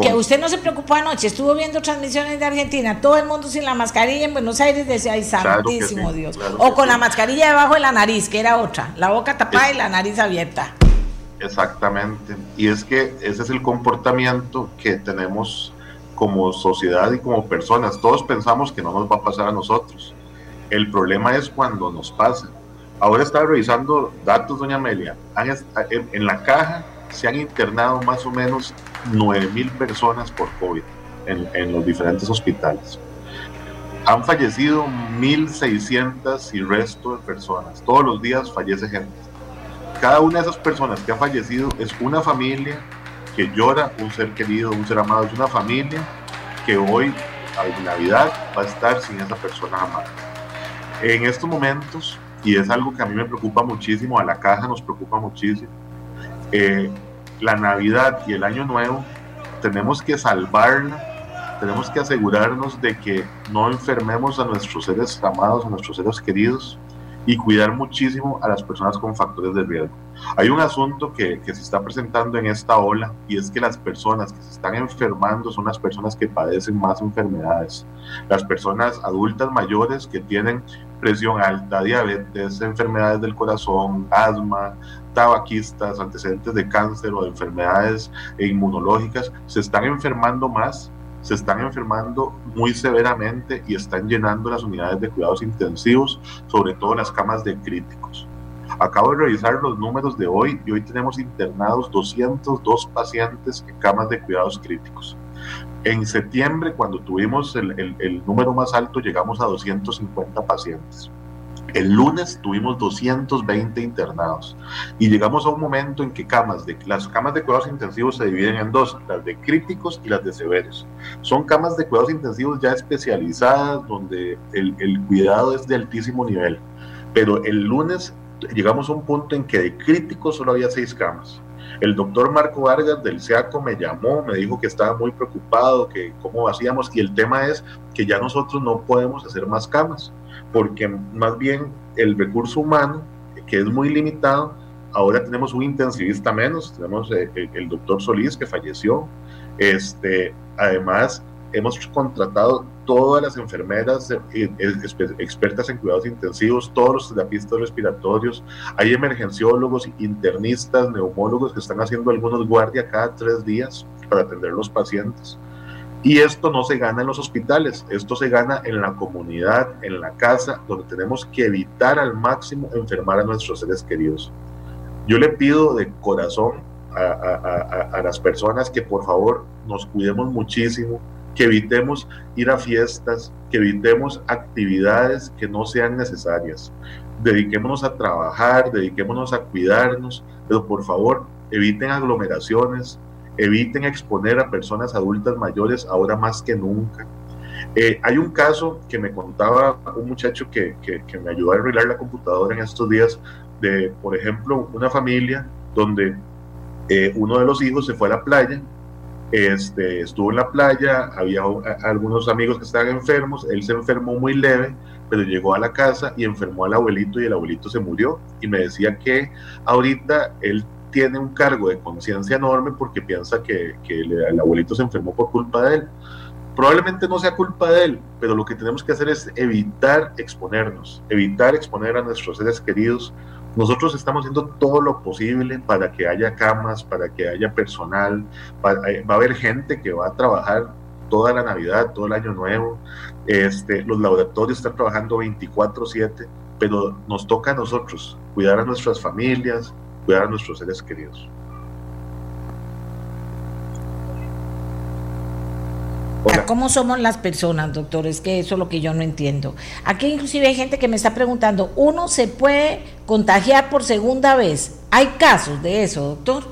que usted no se preocupó anoche, estuvo viendo transmisiones de Argentina, todo el mundo sin la mascarilla en Buenos Aires decía, ay, santísimo Dios. o con la mascarilla debajo de la nariz, que era otra, la boca tapada y la nariz abierta. Exactamente. Y es que ese es el comportamiento que tenemos como sociedad y como personas. Todos pensamos que no nos va a pasar a nosotros. El problema es cuando nos pasa. Ahora estaba revisando datos, doña Amelia. En la caja se han internado más o menos 9 mil personas por COVID en, los diferentes hospitales. Han fallecido 1.600 y resto de personas. Todos los días fallece gente. Cada una de esas personas que ha fallecido es una familia que llora un ser querido, un ser amado, es una familia que hoy, a Navidad, va a estar sin esa persona amada. En estos momentos, y es algo que a mí me preocupa muchísimo, a la caja nos preocupa muchísimo, eh, la Navidad y el Año Nuevo tenemos que salvarla, tenemos que asegurarnos de que no enfermemos a nuestros seres amados, a nuestros seres queridos y cuidar muchísimo a las personas con factores de riesgo. Hay un asunto que, que, se está presentando en esta ola y es que las personas que se están enfermando son las personas que padecen más enfermedades. Las personas adultas mayores que tienen presión alta, diabetes, enfermedades del corazón, asma, tabaquistas, antecedentes de cáncer o de enfermedades inmunológicas, se están enfermando más, se están enfermando muy severamente y están llenando las unidades de cuidados intensivos, sobre todo las camas de críticos. Acabo de revisar los números de hoy y hoy tenemos internados 202 pacientes en camas de cuidados críticos. En septiembre, cuando tuvimos el, número más alto, llegamos a 250 pacientes. El lunes tuvimos 220 internados y llegamos a un momento en que camas de, las camas de cuidados intensivos se dividen en dos, las de críticos y las de severos. Son camas de cuidados intensivos ya especializadas donde el, el cuidado es de altísimo nivel. Pero el lunes llegamos a un punto en que de críticos solo había seis camas. El doctor Marco Vargas del SEACO me llamó, me dijo que estaba muy preocupado, que cómo hacíamos, y el tema es que ya nosotros no podemos hacer más camas, porque más bien el recurso humano, que es muy limitado, ahora tenemos un intensivista menos, tenemos eh, el doctor Solís que falleció, este, además hemos contratado todas las enfermeras eh, eh, expertas en cuidados intensivos, todos los terapistas respiratorios, hay emergenciólogos, internistas, neumólogos que están haciendo algunos guardia cada tres días para atender los pacientes. Y esto no se gana en los hospitales, esto se gana en la comunidad, en la casa, donde tenemos que evitar al máximo enfermar a nuestros seres queridos. Yo le pido de corazón a, las personas que por favor nos cuidemos muchísimo, que evitemos ir a fiestas, que evitemos actividades que no sean necesarias. Dediquémonos a trabajar, dediquémonos a cuidarnos, pero por favor eviten aglomeraciones, eviten exponer a personas adultas mayores ahora más que nunca. Eh, hay un caso que me contaba un muchacho que, que, me ayudó a arreglar la computadora en estos días de, por ejemplo, una familia donde eh, uno de los hijos se fue a la playa este, estuvo en la playa, había algunos amigos que estaban enfermos, él se enfermó muy leve, pero llegó a la casa y enfermó al abuelito y el abuelito se murió. Y me decía que ahorita él tiene un cargo de conciencia enorme porque piensa que, el abuelito se enfermó por culpa de él. Probablemente no sea culpa de él, pero lo que tenemos que hacer es evitar exponernos, evitar exponer a nuestros seres queridos nosotros estamos haciendo todo lo posible para que haya camas, para que haya personal, eh, va a haber gente que va a trabajar toda la Navidad, todo el Año Nuevo. Este, los laboratorios están trabajando 24/7, pero nos toca a nosotros cuidar a nuestras familias, cuidar a nuestros seres queridos. ¿cómo somos las personas, doctor? Es que eso es lo que yo no entiendo. Aquí inclusive hay gente que me está preguntando, ¿uno se puede contagiar por segunda vez? ¿Hay casos de eso, doctor?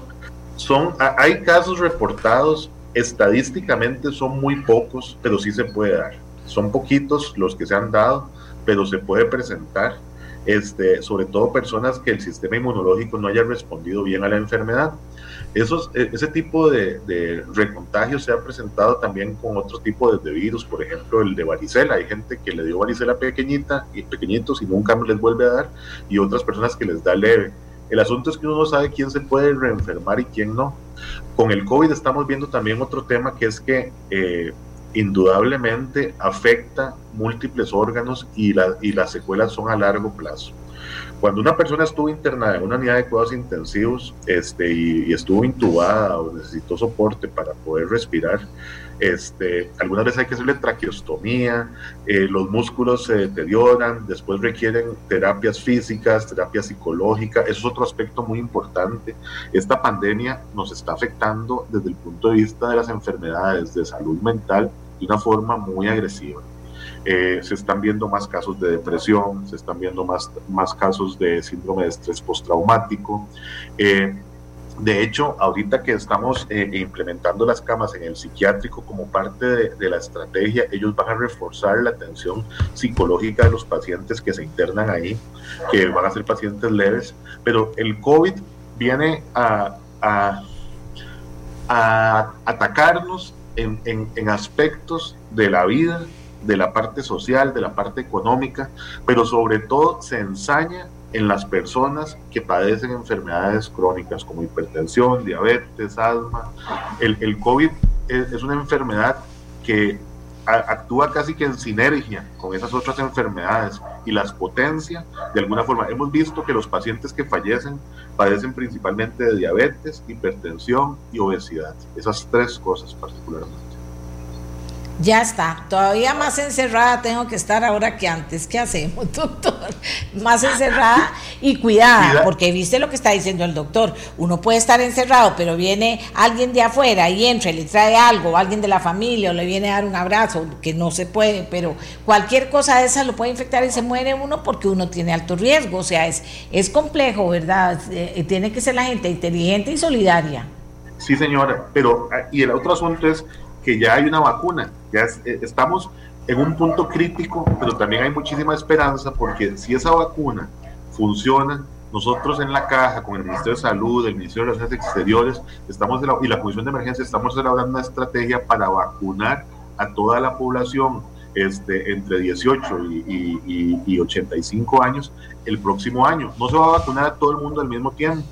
Son, hay casos reportados, estadísticamente son muy pocos, pero sí se puede dar. Son poquitos los que se han dado, pero se puede presentar. Este, sobre todo personas que el sistema inmunológico no haya respondido bien a la enfermedad. E, ese tipo de, de, recontagio se ha presentado también con otro tipo de, virus, por ejemplo el de varicela. Hay gente que le dio varicela pequeñita y pequeñitos y nunca les vuelve a dar, y otras personas que les da leve. El asunto es que uno no sabe quién se puede reenfermar y quién no. Con el COVID estamos viendo también otro tema que es que eh, indudablemente afecta múltiples órganos y, la, y las secuelas son a largo plazo. Cuando una persona estuvo internada en una unidad de cuidados intensivos este, y, estuvo intubada o necesitó soporte para poder respirar, este, algunas veces hay que hacerle traqueostomía, eh, los músculos se deterioran, después requieren terapias físicas, terapias psicológicas, eso es otro aspecto muy importante. Esta pandemia nos está afectando desde el punto de vista de las enfermedades de salud mental de una forma muy agresiva. Eh, se están viendo más casos de depresión, se están viendo más, más casos de síndrome de estrés postraumático. Eh, de hecho, ahorita que estamos eh, implementando las camas en el psiquiátrico como parte de, la estrategia, ellos van a reforzar la atención psicológica de los pacientes que se internan ahí, que van a ser pacientes leves, pero el COVID viene a, a atacarnos en, en, en aspectos de la vida de la parte social, de la parte económica, pero sobre todo se ensaña en las personas que padecen enfermedades crónicas como hipertensión, diabetes, asma. El, el COVID es, una enfermedad que actúa casi que en sinergia con esas otras enfermedades y las potencia de alguna forma. Hemos visto que los pacientes que fallecen padecen principalmente de diabetes, hipertensión y obesidad. Esas tres cosas particularmente. Ya está, todavía más encerrada tengo que estar ahora que antes. ¿Qué hacemos, doctor? Más encerrada y cuidada, porque viste lo que está diciendo el doctor. Uno puede estar encerrado, pero viene alguien de afuera y entra y le trae algo, alguien de la familia, o le viene a dar un abrazo, que no se puede, pero cualquier cosa de esa lo puede infectar y se muere uno porque uno tiene alto riesgo. O sea, es, es complejo, ¿verdad? Eh, tiene que ser la gente inteligente y solidaria. Sí, señora, pero ah, y el otro asunto es que ya hay una vacuna, ya es, eh, estamos en un punto crítico, pero también hay muchísima esperanza porque si esa vacuna funciona, nosotros en la caja, con el Ministerio de Salud, el Ministerio de Relaciones Exteriores, estamos la, y la Comisión de Emergencia, estamos elaborando una estrategia para vacunar a toda la población este, entre 18 y, y, y, 85 años el próximo año. No se va a vacunar a todo el mundo al mismo tiempo.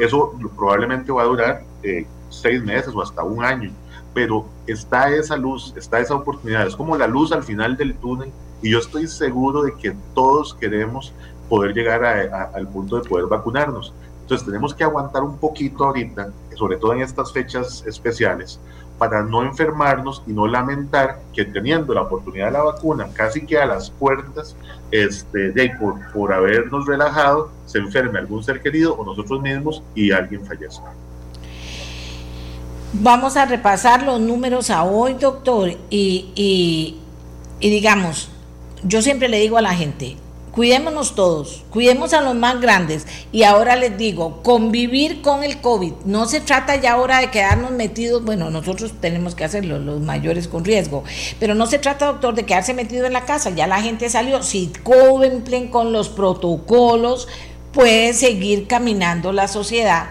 Eso probablemente va a durar eh, seis meses o hasta un año pero está esa luz, está esa oportunidad, es como la luz al final del túnel y yo estoy seguro de que todos queremos poder llegar a, a, al punto de poder vacunarnos. Entonces tenemos que aguantar un poquito ahorita, sobre todo en estas fechas especiales, para no enfermarnos y no lamentar que teniendo la oportunidad de la vacuna casi que a las puertas, este, de por, por habernos relajado, se enferme algún ser querido o nosotros mismos y alguien fallezca. Vamos a repasar los números a hoy, doctor, y, y, y, digamos, yo siempre le digo a la gente, cuidémonos todos, cuidemos a los más grandes. Y ahora les digo, convivir con el COVID. No se trata ya ahora de quedarnos metidos, bueno, nosotros tenemos que hacerlo, los mayores con riesgo, pero no se trata, doctor, de quedarse metido en la casa. Ya la gente salió, si cumplen con los protocolos, puede seguir caminando la sociedad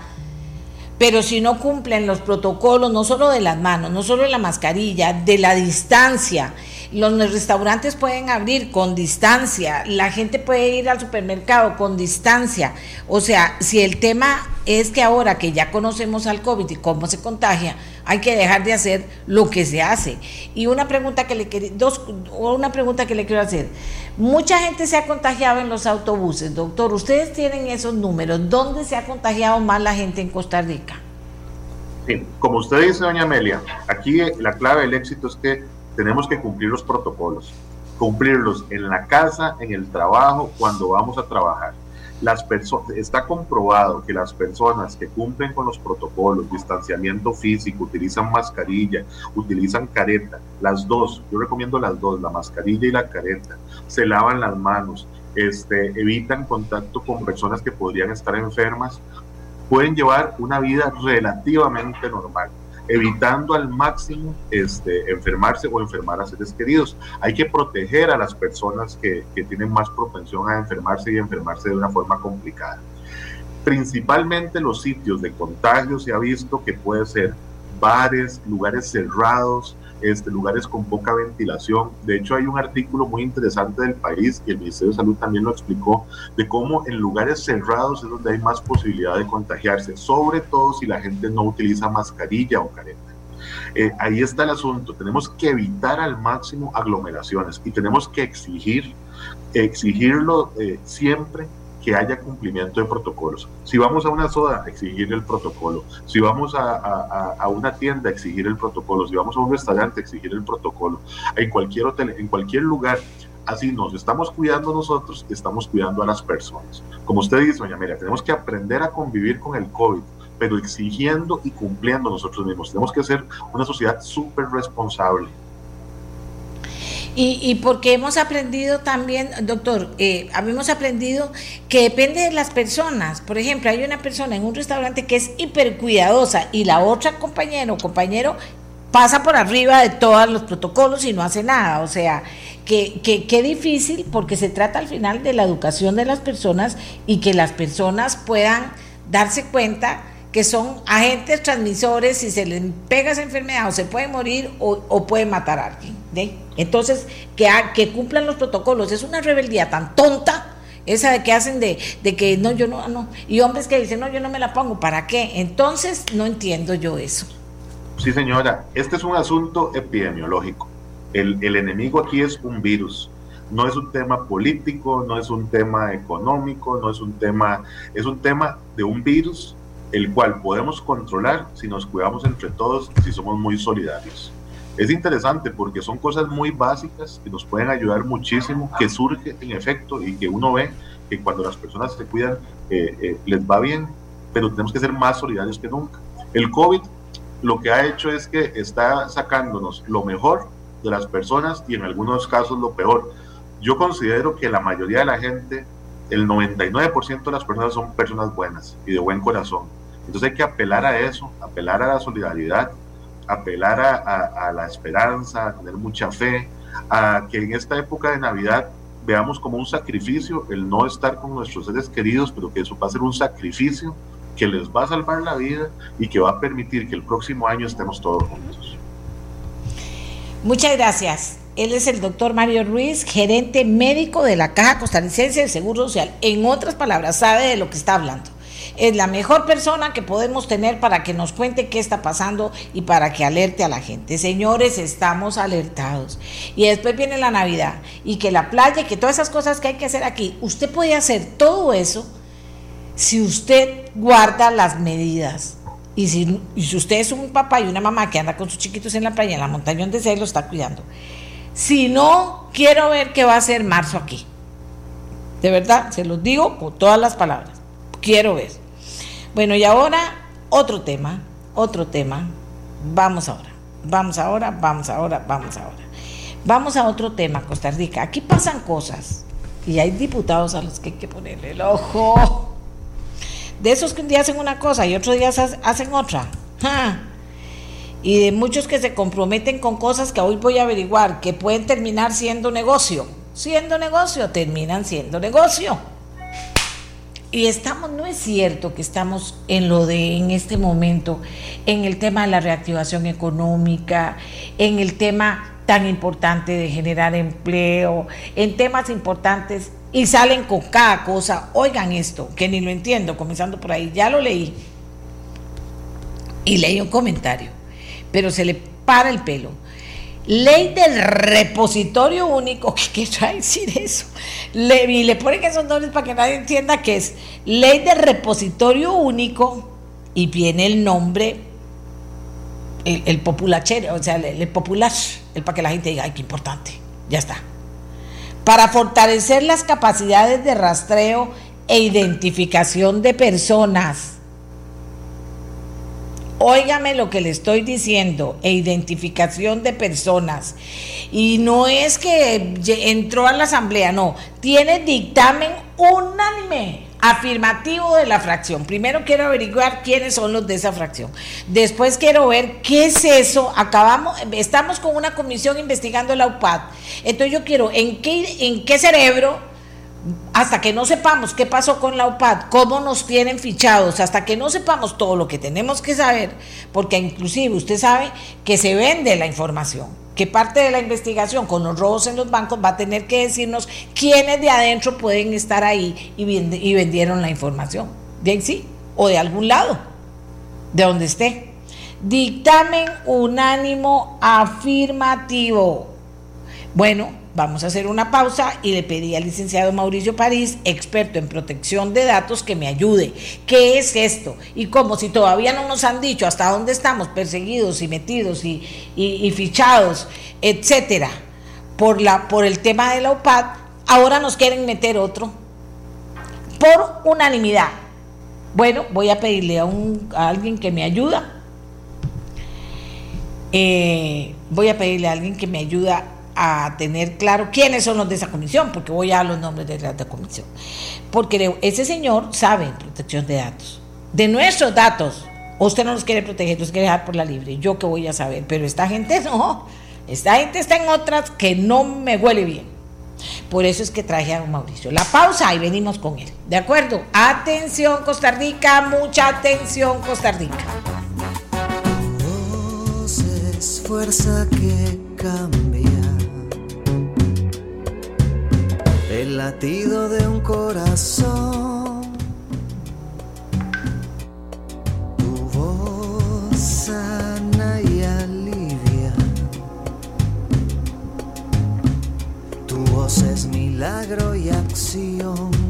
pero si no cumplen los protocolos, no solo de las manos, no solo de la mascarilla, de la distancia, los restaurantes pueden abrir con distancia, la gente puede ir al supermercado con distancia. O sea, si el tema es que ahora que ya conocemos al COVID y cómo se contagia, hay que dejar de hacer lo que se hace. Y una pregunta que le dos una pregunta que le quiero hacer. Mucha gente se ha contagiado en los autobuses, doctor. Ustedes tienen esos números. ¿Dónde se ha contagiado más la gente en Costa Rica? Como usted dice, doña Amelia, aquí la clave del éxito es que tenemos que cumplir los protocolos, cumplirlos en la casa, en el trabajo, cuando vamos a trabajar. Las está comprobado que las personas que cumplen con los protocolos, distanciamiento físico, utilizan mascarilla, utilizan careta, las dos, yo recomiendo las dos, la mascarilla y la careta, se lavan las manos, este, evitan contacto con personas que podrían estar enfermas, pueden llevar una vida relativamente normal evitando al máximo este, enfermarse o enfermar a seres queridos. Hay que proteger a las personas que, que tienen más propensión a enfermarse y enfermarse de una forma complicada. Principalmente los sitios de contagio se ha visto que puede ser bares, lugares cerrados, este, lugares con poca ventilación. De hecho, hay un artículo muy interesante del país, y el Ministerio de Salud también lo explicó, de cómo en lugares cerrados es donde hay más posibilidad de contagiarse, sobre todo si la gente no utiliza mascarilla o careta. Eh, ahí está el asunto. Tenemos que evitar al máximo aglomeraciones y tenemos que exigir, exigirlo eh, siempre que haya cumplimiento de protocolos. Si vamos a una soda, exigir el protocolo. Si vamos a, a, una tienda, exigir el protocolo. Si vamos a un restaurante, exigir el protocolo. En cualquier hotel, en cualquier lugar. Así nos estamos cuidando nosotros, estamos cuidando a las personas. Como usted dice, doña María, tenemos que aprender a convivir con el COVID, pero exigiendo y cumpliendo nosotros mismos. Tenemos que ser una sociedad súper responsable y, porque hemos aprendido también, doctor, eh, hemos aprendido que depende de las personas. Por ejemplo, hay una persona en un restaurante que es hiper cuidadosa y la otra compañera o compañero pasa por arriba de todos los protocolos y no hace nada. O sea, que, que, que difícil porque se trata al final de la educación de las personas y que las personas puedan darse cuenta que son agentes transmisores, si se les pega esa enfermedad o se puede morir o, o puede matar a alguien. Entonces, que, cumplan los protocolos. Es una rebeldía tan tonta esa de que hacen de, de, que no, yo no, no, y hombres que dicen, no, yo no me la pongo, ¿para qué? Entonces, no entiendo yo eso. Sí, señora, este es un asunto epidemiológico. El enemigo aquí es un virus. No es un tema político, no es un tema económico, no es un tema, es un tema de un virus el cual podemos controlar si nos cuidamos entre todos, si somos muy solidarios. Es interesante porque son cosas muy básicas que nos pueden ayudar muchísimo, que surge en efecto y que uno ve que cuando las personas se cuidan eh, eh, les va bien, pero tenemos que ser más solidarios que nunca. El COVID lo que ha hecho es que está sacándonos lo mejor de las personas y en algunos casos lo peor. Yo considero que la mayoría de la gente, el 99% de las personas son personas buenas y de buen corazón entonces hay que apelar a eso, apelar a la solidaridad, apelar a, la esperanza, a tener mucha fe, a que en esta época de Navidad veamos como un sacrificio el no estar con nuestros seres queridos, pero que eso va a ser un sacrificio que les va a salvar la vida y que va a permitir que el próximo año estemos todos juntos. Muchas gracias. Él es el doctor Mario Ruiz, gerente médico de la Caja Costarricense del Seguro Social. En otras palabras, sabe de lo que está hablando es la mejor persona que podemos tener para que nos cuente qué está pasando y para que alerte a la gente. Señores, estamos alertados. Y después viene la Navidad y que la playa y que todas esas cosas que hay que hacer aquí, usted puede hacer todo eso si usted guarda las medidas. Y si, usted es un papá y una mamá que anda con sus chiquitos en la playa, en la montaña donde sea, lo está cuidando. Si no, quiero ver qué va a ser marzo aquí. De verdad, se los digo con todas las palabras. Quiero ver. Bueno, y ahora otro tema, otro tema. Vamos ahora, vamos ahora, vamos ahora, vamos ahora. Vamos a otro tema, Costa Rica. Aquí pasan cosas y hay diputados a los que hay que ponerle el ojo. De esos que un día hacen una cosa y otro día hacen otra. Y de muchos que se comprometen con cosas que hoy voy a averiguar que pueden terminar siendo negocio. Siendo negocio, terminan siendo negocio. Y estamos, no es cierto que estamos en lo de en este momento, en el tema de la reactivación económica, en el tema tan importante de generar empleo, en temas importantes y salen con cada cosa. Oigan esto, que ni lo entiendo, comenzando por ahí, ya lo leí y leí un comentario, pero se le para el pelo. Ley del repositorio único. ¿Qué quiere decir eso? Y le ponen esos nombres para que nadie entienda que es ley del repositorio único y viene el nombre, el, el o sea, el, popular, el para que la gente diga, ay, qué importante, ya está. Para fortalecer las capacidades de rastreo e identificación de personas. Óigame lo que le estoy diciendo, e identificación de personas. Y no es que entró a la asamblea, no, tiene dictamen unánime afirmativo de la fracción. Primero quiero averiguar quiénes son los de esa fracción. Después quiero ver qué es eso. Acabamos, estamos con una comisión investigando la UPAD. Entonces yo quiero en qué, en qué cerebro, hasta que no sepamos qué pasó con la UPAD, cómo nos tienen fichados, hasta que no sepamos todo lo que tenemos que saber, porque inclusive usted sabe que se vende la información que parte de la investigación con los robos en los bancos va a tener que decirnos quiénes de adentro pueden estar ahí y, y vendieron la información. Bien, sí, o de algún lado, de donde esté. Dictamen unánimo afirmativo. Bueno, Vamos a hacer una pausa y le pedí al licenciado Mauricio París, experto en protección de datos, que me ayude. ¿Qué es esto? Y como si todavía no nos han dicho hasta dónde estamos perseguidos y metidos y, fichados, etcétera, por, la, por el tema de la OPAD, ahora nos quieren meter otro por unanimidad. Bueno, voy a pedirle a, alguien que me ayuda. Eh, voy a pedirle a alguien que me ayuda a tener claro quiénes son los de esa comisión, porque voy a los nombres de la comisión. Porque ese señor sabe protección de datos, de nuestros datos. Usted no los quiere proteger, los quiere dejar por la libre. Yo que voy a saber, pero esta gente no. Esta gente está en otras que no me huele bien. Por eso es que traje a don Mauricio. La pausa y venimos con él. ¿De acuerdo? Atención Costa Rica, mucha atención Costa Rica. fuerza que cambia el latido de un corazón. Tu voz sana y alivia. Tu voz es milagro y acción.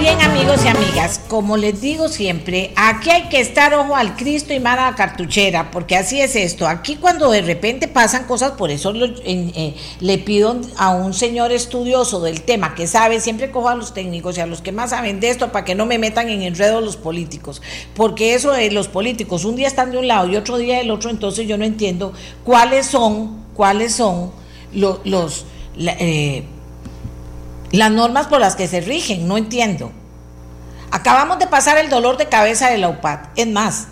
Bien amigos y amigas, como les digo siempre, aquí hay que estar ojo al Cristo y mala a la cartuchera, porque así es esto. Aquí cuando de repente pasan cosas, por eso eh, le pido a un señor estudioso del tema que sabe, siempre cojo a los técnicos y a los que más saben de esto para que no me metan en enredo los políticos, porque eso de los políticos, un día están de un lado y otro día del otro, entonces yo no entiendo cuáles son, cuáles son los... Eh, las normas por las que se rigen, no entiendo. Acabamos de pasar el dolor de cabeza de la UPAD. Es más,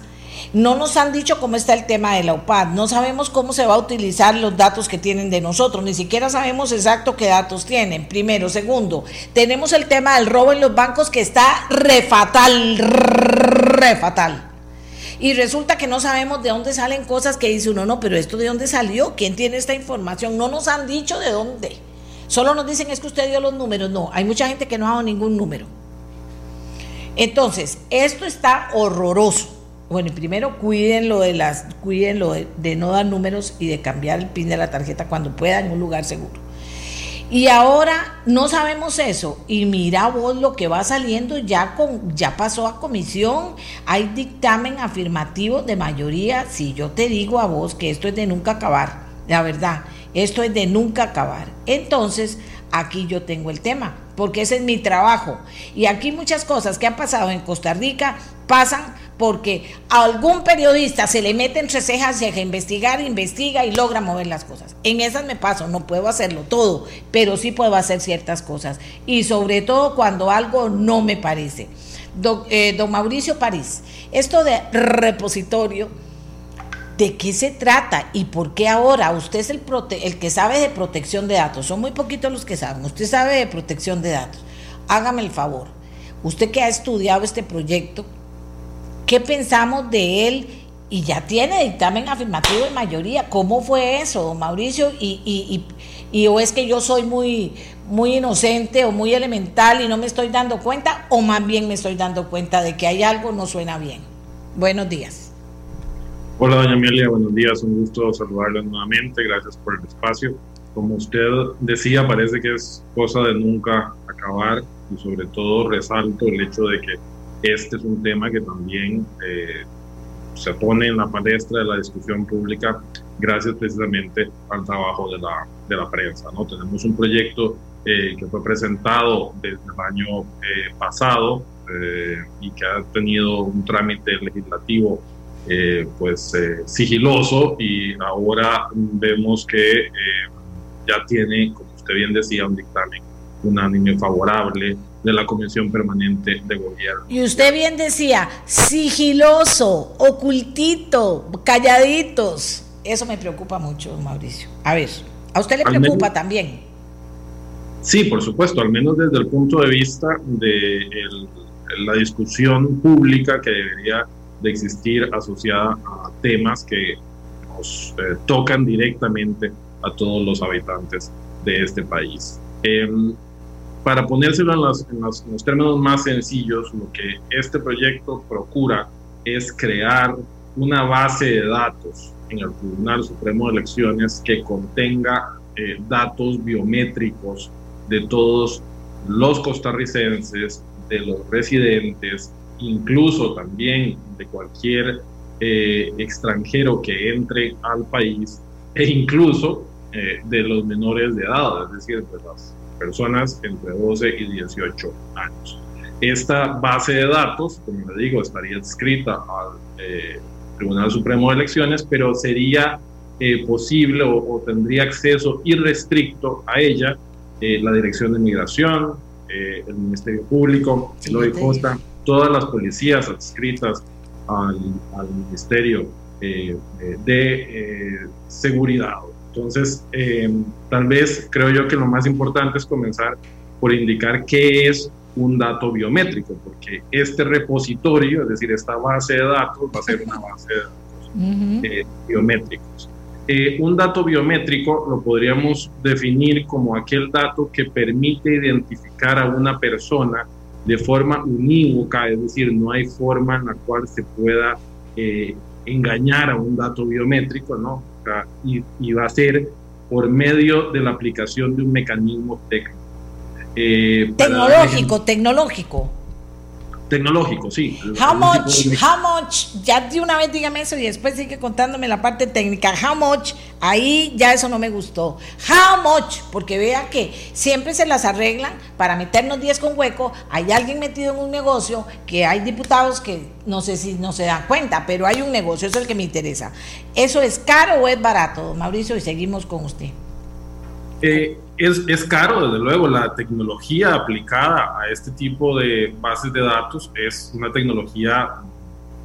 no nos han dicho cómo está el tema de la UPAD, no sabemos cómo se va a utilizar los datos que tienen de nosotros, ni siquiera sabemos exacto qué datos tienen. Primero, segundo, tenemos el tema del robo en los bancos que está refatal, refatal. Y resulta que no sabemos de dónde salen cosas que dice uno, no, pero esto de dónde salió, quién tiene esta información, no nos han dicho de dónde. Solo nos dicen es que usted dio los números. No, hay mucha gente que no ha dado ningún número. Entonces, esto está horroroso. Bueno, primero cuídenlo de las, cuídenlo de, de, no dar números y de cambiar el pin de la tarjeta cuando pueda en un lugar seguro. Y ahora no sabemos eso. Y mira vos lo que va saliendo, ya con, ya pasó a comisión, hay dictamen afirmativo de mayoría. Si yo te digo a vos que esto es de nunca acabar, la verdad. Esto es de nunca acabar. Entonces, aquí yo tengo el tema, porque ese es mi trabajo. Y aquí muchas cosas que han pasado en Costa Rica pasan porque a algún periodista se le mete entre cejas y a investigar, investiga y logra mover las cosas. En esas me paso, no puedo hacerlo todo, pero sí puedo hacer ciertas cosas. Y sobre todo cuando algo no me parece. eh, don Mauricio París, esto de repositorio ¿De qué se trata y por qué ahora? Usted es el, el que sabe de protección de datos. Son muy poquitos los que saben. Usted sabe de protección de datos. Hágame el favor. Usted que ha estudiado este proyecto, ¿qué pensamos de él? Y ya tiene dictamen afirmativo de mayoría. ¿Cómo fue eso, don Mauricio? Y, y, y, o es que yo soy muy, muy inocente o muy elemental y no me estoy dando cuenta, o más bien me estoy dando cuenta de que hay algo no suena bien. Buenos días. Hola, doña Amelia, buenos días, un gusto saludarla nuevamente, gracias por el espacio. Como usted decía, parece que es cosa de nunca acabar y sobre todo resalto el hecho de que este es un tema que también eh, se pone en la palestra de la discusión pública gracias precisamente al trabajo de la, de la prensa. ¿no? Tenemos un proyecto eh, que fue presentado desde el año eh, pasado y que ha tenido un trámite legislativo pues sigiloso y ahora vemos que ya tiene, como usted bien decía, un dictamen unánime favorable de la Comisión Permanente de Gobierno. Y usted bien decía, sigiloso, ocultito, calladitos. Eso me preocupa mucho, Mauricio. A ver, ¿a usted le preocupa también? Sí, por supuesto, al menos desde el punto de vista de la discusión pública que debería de existir asociada a temas que nos eh, tocan directamente a todos los habitantes de este país. Em, para ponérselo en los, en, los, términos más sencillos, lo que este proyecto procura es crear una base de datos en el Tribunal Supremo de Elecciones que contenga eh, datos biométricos de todos los costarricenses, de los residentes, incluso también de cualquier eh, extranjero que entre al país e incluso eh, de los menores de edad, es decir, de las personas entre 12 y 18 años. Esta base de datos, como le digo, estaría escrita al eh, Tribunal Supremo de Elecciones, pero sería eh, posible o, tendría acceso irrestricto a ella eh, la Dirección de Migración, el Ministerio Público, el OIJ, todas las policías adscritas al, al Ministerio de Seguridad entonces, eh, tal vez creo yo que lo más importante es comenzar por indicar qué es un dato biométrico, porque este repositorio, es decir, esta base de datos, va a ser una base de datos eh, biométricos. Eh, un dato biométrico lo podríamos definir como aquel dato que permite identificar a una persona de forma unívoca, es decir, no hay forma en la cual se pueda engañar a un dato biométrico, ¿no? y, va a ser por medio de la aplicación de un mecanismo técnico. Eh, tecnológico, tecnológico. Tecnológico, sí. How much, how much, ya de una vez dígame eso y después sigue contándome la parte técnica. How much, ahí ya eso no me gustó. How much, porque vea que siempre se las arreglan para meternos 10 con hueco. Hay alguien metido en un negocio que hay diputados que no sé si no se dan cuenta, pero hay un negocio, eso es el que me interesa. ¿Eso es caro o es barato, Mauricio? Y seguimos con usted. Eh, es, es, caro, desde luego, la tecnología aplicada a este tipo de bases de datos es una tecnología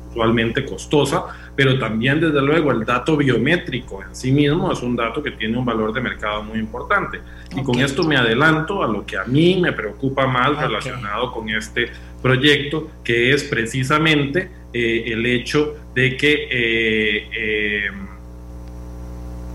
usualmente costosa, pero también, desde luego, el dato biométrico en sí mismo es un dato que tiene un valor de mercado muy importante. Y con esto me adelanto a lo que a mí me preocupa más relacionado con este proyecto, que es precisamente eh, el hecho de que eh,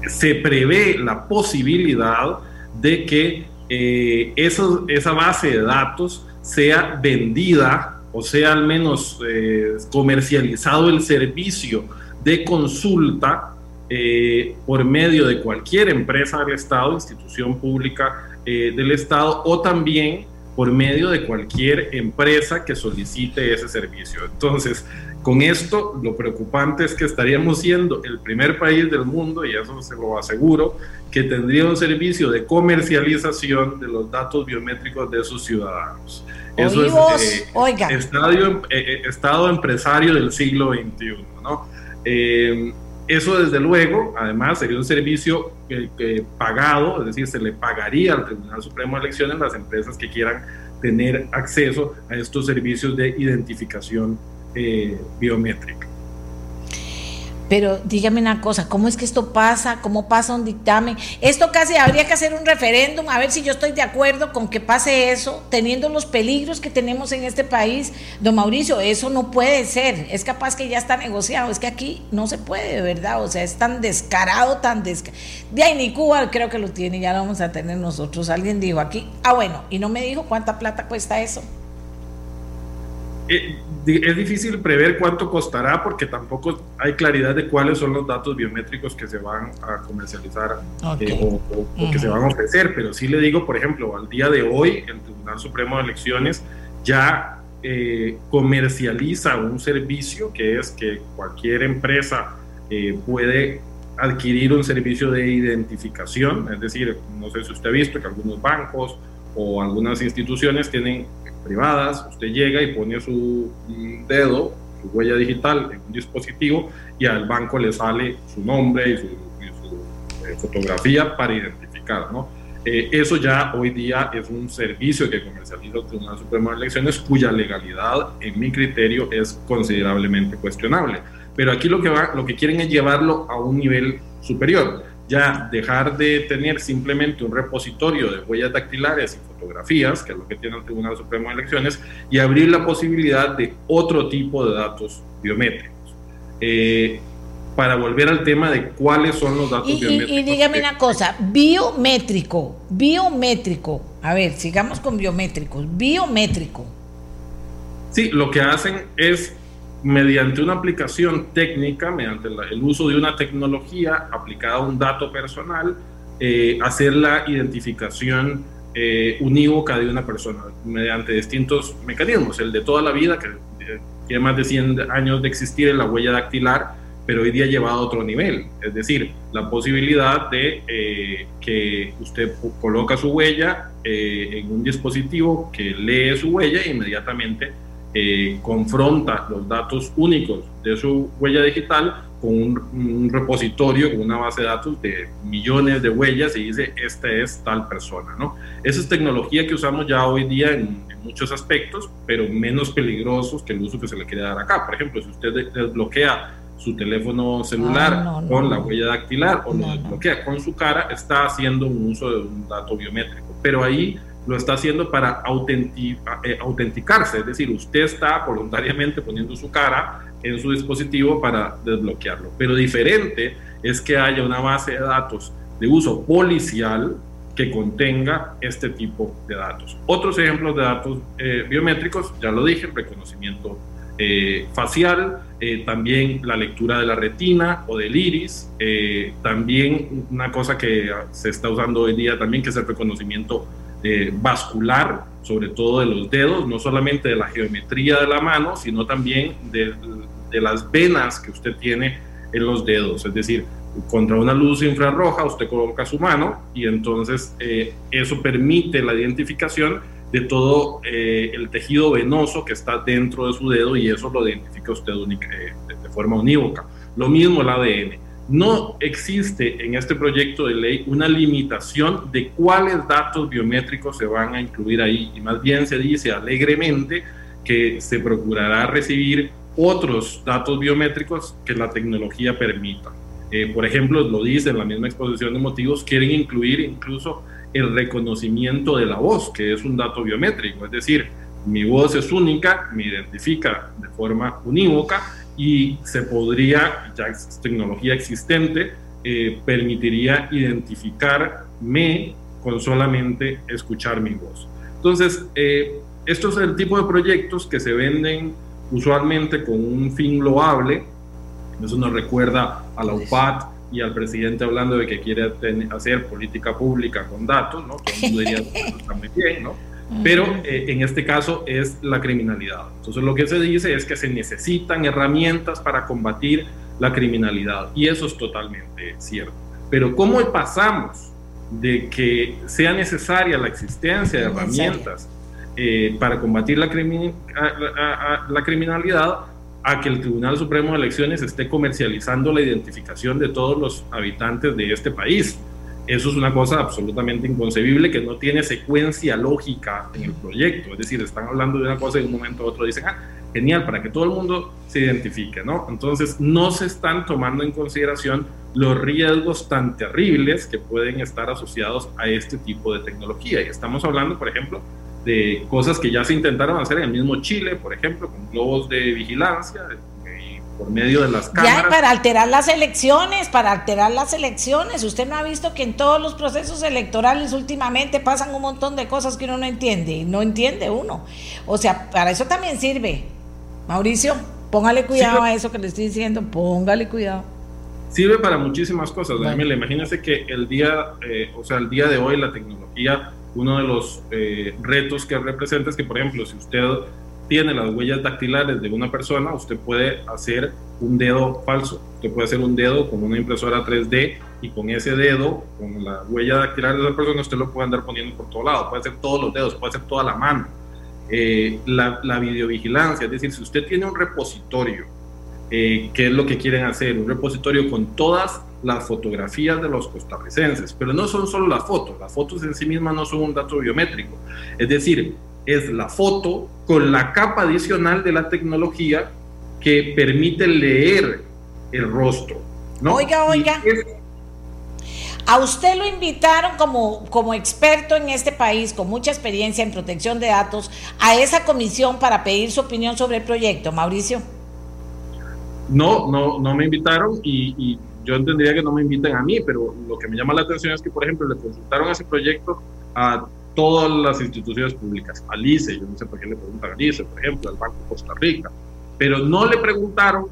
se prevé la posibilidad de que eh, esa base de datos sea vendida o sea al menos eh, comercializado el servicio de consulta eh, por medio de cualquier empresa del Estado, institución pública del Estado o también por medio de cualquier empresa que solicite ese servicio. Entonces, con esto, lo preocupante es que estaríamos siendo el primer país del mundo, y eso se lo aseguro, que tendría un servicio de comercialización de los datos biométricos de sus ciudadanos. Eso es eh, estadio, eh, eh, estado empresario del siglo XXI. ¿no? eso desde luego, además, sería un servicio pagado, es decir, se le pagaría al Tribunal Supremo de Elecciones las empresas que quieran tener acceso a estos servicios de identificación eh, biométrica. Pero dígame una cosa, ¿cómo es que esto pasa? ¿Cómo pasa un dictamen? Esto casi habría que hacer un referéndum, a ver si yo estoy de acuerdo con que pase eso, teniendo los peligros que tenemos en este país. Don Mauricio, eso no puede ser. Es capaz que ya está negociado. Es que aquí no se puede, ¿verdad? O sea, es tan descarado, tan descarado. De ahí ni Cuba creo que lo tiene, ya lo vamos a tener nosotros. Alguien dijo aquí, ah, bueno, y no me dijo cuánta plata cuesta eso. Eh, es difícil prever cuánto costará porque tampoco hay claridad de cuáles son los datos biométricos que se van a comercializar eh, o, que se van a ofrecer, pero sí le digo, por ejemplo, al día de hoy el Tribunal Supremo de Elecciones ya eh, comercializa un servicio que es que cualquier empresa puede adquirir un servicio de identificación, es decir, no sé si usted ha visto que algunos bancos o algunas instituciones tienen privadas, usted llega y pone su dedo, su huella digital en un dispositivo y al banco le sale su nombre y su, eh, fotografía para identificar, ¿no? Eh, eso ya hoy día es un servicio que comercializa el Tribunal Supremo de Elecciones cuya legalidad, en mi criterio, es considerablemente cuestionable. Pero aquí lo que, va, lo que quieren es llevarlo a un nivel superior. Ya dejar de tener simplemente un repositorio de huellas dactilares y fotografías, que es lo que tiene el Tribunal Supremo de Elecciones, y abrir la posibilidad de otro tipo de datos biométricos. Eh, para volver al tema de cuáles son los datos y, biométricos. Y, dígame una cosa, biométrico, biométrico, a ver, sigamos con biométricos, biométrico. Sí, lo que hacen es mediante una aplicación técnica, mediante el uso de una tecnología aplicada a un dato personal, eh, hacer la identificación eh, unívoca de una persona mediante distintos mecanismos. El de toda la vida, que eh, tiene más de 100 años de existir en la huella dactilar, pero hoy día llevado a otro nivel. Es decir, la posibilidad de que usted coloca su huella en un dispositivo que lee su huella e inmediatamente eh, confronta los datos únicos de su huella digital con un, repositorio, con una base de datos de millones de huellas y dice, esta es tal persona. ¿no? Esa es tecnología que usamos ya hoy día en, en muchos aspectos, pero menos peligrosos que el uso que se le quiere dar acá. Por ejemplo, si usted desbloquea su teléfono celular con la huella dactilar o lo desbloquea con su cara, está haciendo un uso de un dato biométrico. Pero ahí lo está haciendo para eh, autenticarse, es decir, usted está voluntariamente poniendo su cara en su dispositivo para desbloquearlo. Pero diferente es que haya una base de datos de uso policial que contenga este tipo de datos. Otros ejemplos de datos eh, biométricos, ya lo dije, reconocimiento eh, facial, también la lectura de la retina o del iris, también una cosa que se está usando hoy día también, que es el reconocimiento vascular, sobre todo de los dedos, no solamente de la geometría de la mano, sino también de, las venas que usted tiene en los dedos, es decir, contra una luz infrarroja usted coloca su mano y entonces eso permite la identificación de todo eh, el tejido venoso que está dentro de su dedo y eso lo identifica usted eh, de forma unívoca. Lo mismo el ADN. No existe en este proyecto de ley una limitación de cuáles datos biométricos se van a incluir ahí y más bien se dice alegremente que se procurará recibir otros datos biométricos que la tecnología permita. Eh, por ejemplo, lo dice en la misma exposición de motivos, quieren incluir incluso el reconocimiento de la voz, que es un dato biométrico, es decir, mi voz es única, me identifica de forma unívoca y se podría, ya es tecnología existente, eh, permitiría identificarme con solamente escuchar mi voz. Entonces, eh, estos es el tipo de proyectos que se venden usualmente con un fin loable, eso nos recuerda a la UPAD, y al presidente hablando de que quiere hacer política pública con datos, ¿no? El mundo diría, está muy bien, ¿no? Pero eh, en este caso es la criminalidad. Entonces lo que se dice es que se necesitan herramientas para combatir la criminalidad y eso es totalmente cierto. Pero ¿cómo pasamos de que sea necesaria la existencia de herramientas eh, para combatir la, la criminalidad a que el Tribunal Supremo de Elecciones esté comercializando la identificación de todos los habitantes de este país. Eso es una cosa absolutamente inconcebible que no tiene secuencia lógica en el proyecto. Es decir, están hablando de una cosa y de un momento a otro dicen, ah, genial, para que todo el mundo se identifique, ¿no? Entonces, no se están tomando en consideración los riesgos tan terribles que pueden estar asociados a este tipo de tecnología. Y estamos hablando, por ejemplo, de cosas que ya se intentaron hacer en el mismo Chile, por ejemplo, con globos de vigilancia por medio de las cámaras. Ya, para alterar las elecciones, para alterar las elecciones. Usted no ha visto que en todos los procesos electorales últimamente pasan un montón de cosas que uno no entiende, y no entiende uno. O sea, para eso también sirve. Mauricio, póngale cuidado a eso que le estoy diciendo, póngale cuidado sirve para muchísimas cosas. Imagínese que el día, eh, o sea, el día de hoy la tecnología uno de los eh, retos que representa es que, por ejemplo, si usted tiene las huellas dactilares de una persona, usted puede hacer un dedo falso. Usted puede hacer un dedo con una impresora 3D y con ese dedo, con la huella dactilar de esa persona, usted lo puede andar poniendo por todo lado. Puede hacer todos los dedos, puede hacer toda la mano. Eh, la, la, videovigilancia, es decir, si usted tiene un repositorio, eh, ¿qué es lo que quieren hacer? Un repositorio con todas las fotografías de los costarricenses, pero no son solo las fotos, las fotos en sí mismas no son un dato biométrico, es decir, es la foto con la capa adicional de la tecnología que permite leer el rostro. ¿no? Oiga, oiga. A usted lo invitaron como, como experto en este país, con mucha experiencia en protección de datos, a esa comisión para pedir su opinión sobre el proyecto, Mauricio. No, no, no me invitaron y, y yo entendería que no me inviten a mí, pero lo que me llama la atención es que, por ejemplo, le consultaron ese proyecto a todas las instituciones públicas, al ICE, yo no sé por qué le preguntan al ICE, por ejemplo, al Banco de Costa Rica, pero no le preguntaron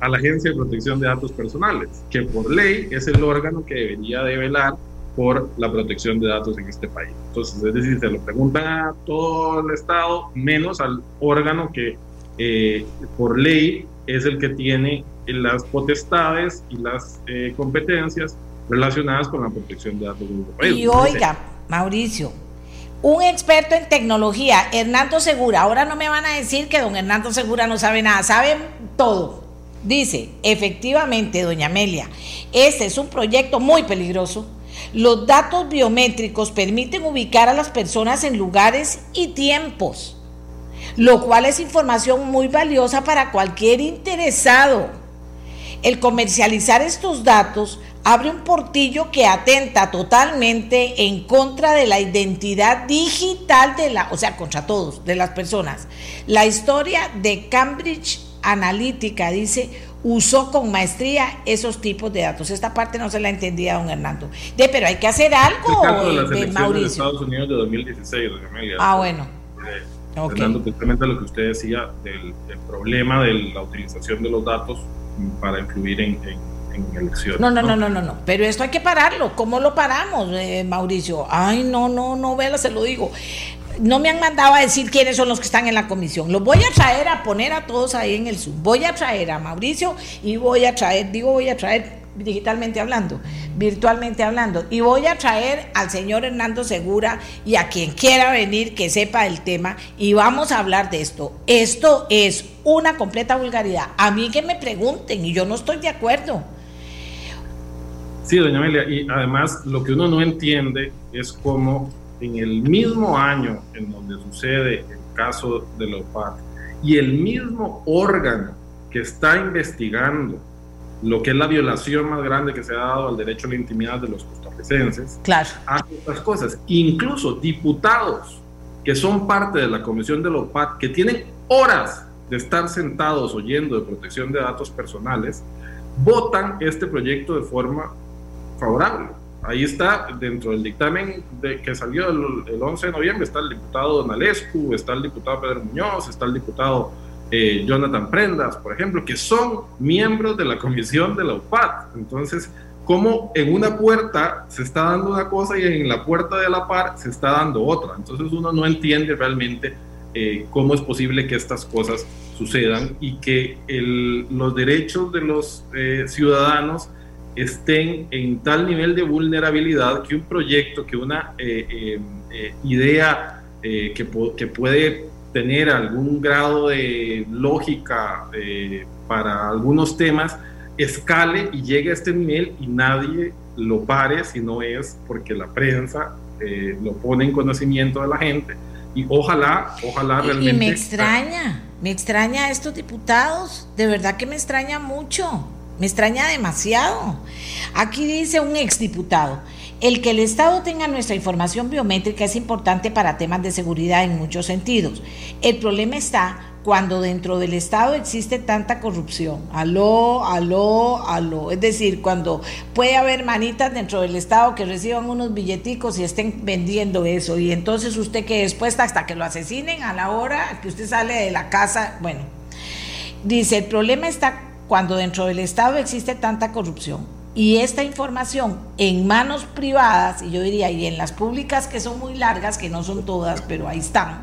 a la Agencia de Protección de Datos Personales, que por ley es el órgano que debería de velar por la protección de datos en este país. Entonces, es decir, se lo preguntan a todo el Estado, menos al órgano que eh, por ley es el que tiene las potestades y las eh, competencias relacionadas con la protección de datos en este país. Y oiga, Mauricio, un experto en tecnología, Hernando Segura. Ahora no me van a decir que don Hernando Segura no sabe nada, sabe todo. Dice, efectivamente, doña Amelia, este es un proyecto muy peligroso. Los datos biométricos permiten ubicar a las personas en lugares y tiempos, lo cual es información muy valiosa para cualquier interesado. El comercializar estos datos abre un portillo que atenta totalmente en contra de la identidad digital de la, o sea, contra todos, de las personas. La historia de Cambridge Analytica dice usó con maestría esos tipos de datos. Esta parte no se la entendía don Hernando. De, pero hay que hacer algo, de, de Mauricio. De Estados Unidos de 2016, Amelia. Ah, bueno. Eh, okay. Hernando, lo que usted decía del, del, problema de la utilización de los datos para influir en, en en elecciones. No, no, no, no, no, no, pero esto hay que pararlo. ¿Cómo lo paramos, eh, Mauricio? Ay, no, no, no, vela, se lo digo. No me han mandado a decir quiénes son los que están en la comisión. Los voy a traer a poner a todos ahí en el Zoom. Voy a traer a Mauricio y voy a traer, digo, voy a traer digitalmente hablando, virtualmente hablando. Y voy a traer al señor Hernando Segura y a quien quiera venir que sepa el tema y vamos a hablar de esto. Esto es una completa vulgaridad. A mí que me pregunten y yo no estoy de acuerdo. Sí, doña Amelia, y además lo que uno no entiende es cómo en el mismo año en donde sucede el caso de la OPAC y el mismo órgano que está investigando lo que es la violación más grande que se ha dado al derecho a la intimidad de los costarricenses, claro. hace estas cosas. Incluso diputados que son parte de la comisión de la OPAC, que tienen horas de estar sentados oyendo de protección de datos personales, votan este proyecto de forma favorable. Ahí está, dentro del dictamen de, que salió el, el, 11 de noviembre, está el diputado Donalescu, está el diputado Pedro Muñoz, está el diputado eh, Jonathan Prendas, por ejemplo, que son miembros de la comisión de la UPAT. Entonces, como en una puerta se está dando una cosa y en la puerta de la par se está dando otra. Entonces uno no entiende realmente eh, cómo es posible que estas cosas sucedan y que los derechos de los eh, ciudadanos estén en tal nivel de vulnerabilidad que un proyecto, que una eh, eh, eh, idea que, que, puede tener algún grado de lógica para algunos temas, escale y llegue a este nivel y nadie lo pare si no es porque la prensa lo pone en conocimiento de la gente. Y ojalá, ojalá realmente... Y me extraña, me extraña a estos diputados, de verdad que me extraña mucho. Me extraña demasiado. Aquí dice un exdiputado, el que el Estado tenga nuestra información biométrica es importante para temas de seguridad en muchos sentidos. El problema está cuando dentro del Estado existe tanta corrupción. Aló, aló, aló. Es decir, cuando puede haber manitas dentro del Estado que reciban unos billeticos y estén vendiendo eso. Y entonces usted que después hasta que lo asesinen a la hora que usted sale de la casa, bueno. Dice, el problema está cuando dentro del Estado existe tanta corrupción y esta información en manos privadas, y yo diría, y en las públicas que son muy largas, que no son todas, pero ahí están,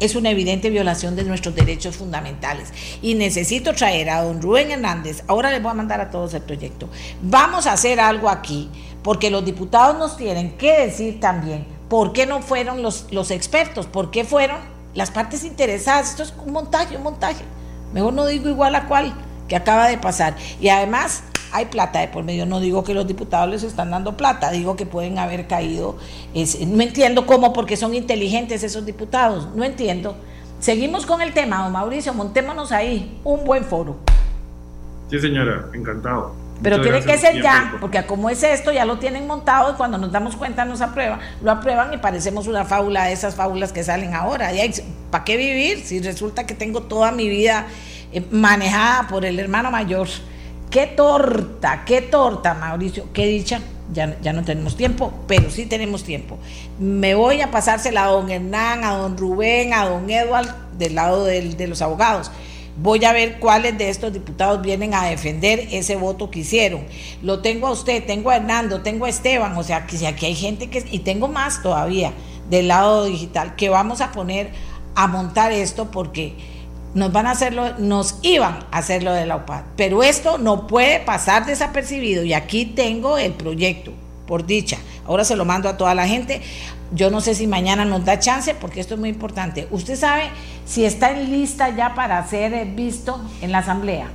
es una evidente violación de nuestros derechos fundamentales. Y necesito traer a don Rubén Hernández, ahora les voy a mandar a todos el proyecto. Vamos a hacer algo aquí, porque los diputados nos tienen que decir también por qué no fueron los, los expertos, por qué fueron las partes interesadas. Esto es un montaje, un montaje. Mejor no digo igual a cual que acaba de pasar. Y además hay plata de por medio. No digo que los diputados les están dando plata, digo que pueden haber caído. no entiendo cómo, porque son inteligentes esos diputados. No entiendo. Seguimos con el tema, don Mauricio, montémonos ahí. Un buen foro. Sí, señora, encantado. Pero tiene que ser ya, porque como es esto, ya lo tienen montado y cuando nos damos cuenta nos aprueban, lo aprueban y parecemos una fábula de esas fábulas que salen ahora. ¿Para qué vivir si resulta que tengo toda mi vida eh, manejada por el hermano mayor? Qué torta, qué torta, Mauricio, qué dicha. Ya, ya no tenemos tiempo, pero sí tenemos tiempo. Me voy a pasársela a don Hernán, a don Rubén, a don Edward, del lado de los abogados. Voy a ver cuáles de estos diputados vienen a defender ese voto que hicieron. Lo tengo a usted, tengo a Hernando, tengo a Esteban, o sea, que si aquí hay gente que... Y tengo más todavía del lado digital, que vamos a poner a montar esto porque nos van a hacerlo, nos iban a hacerlo de la UPAD. Pero esto no puede pasar desapercibido y aquí tengo el proyecto, por dicha. Ahora se lo mando a toda la gente. Yo no sé si mañana nos da chance porque esto es muy importante. ¿Usted sabe si está en lista ya para ser visto en la Asamblea?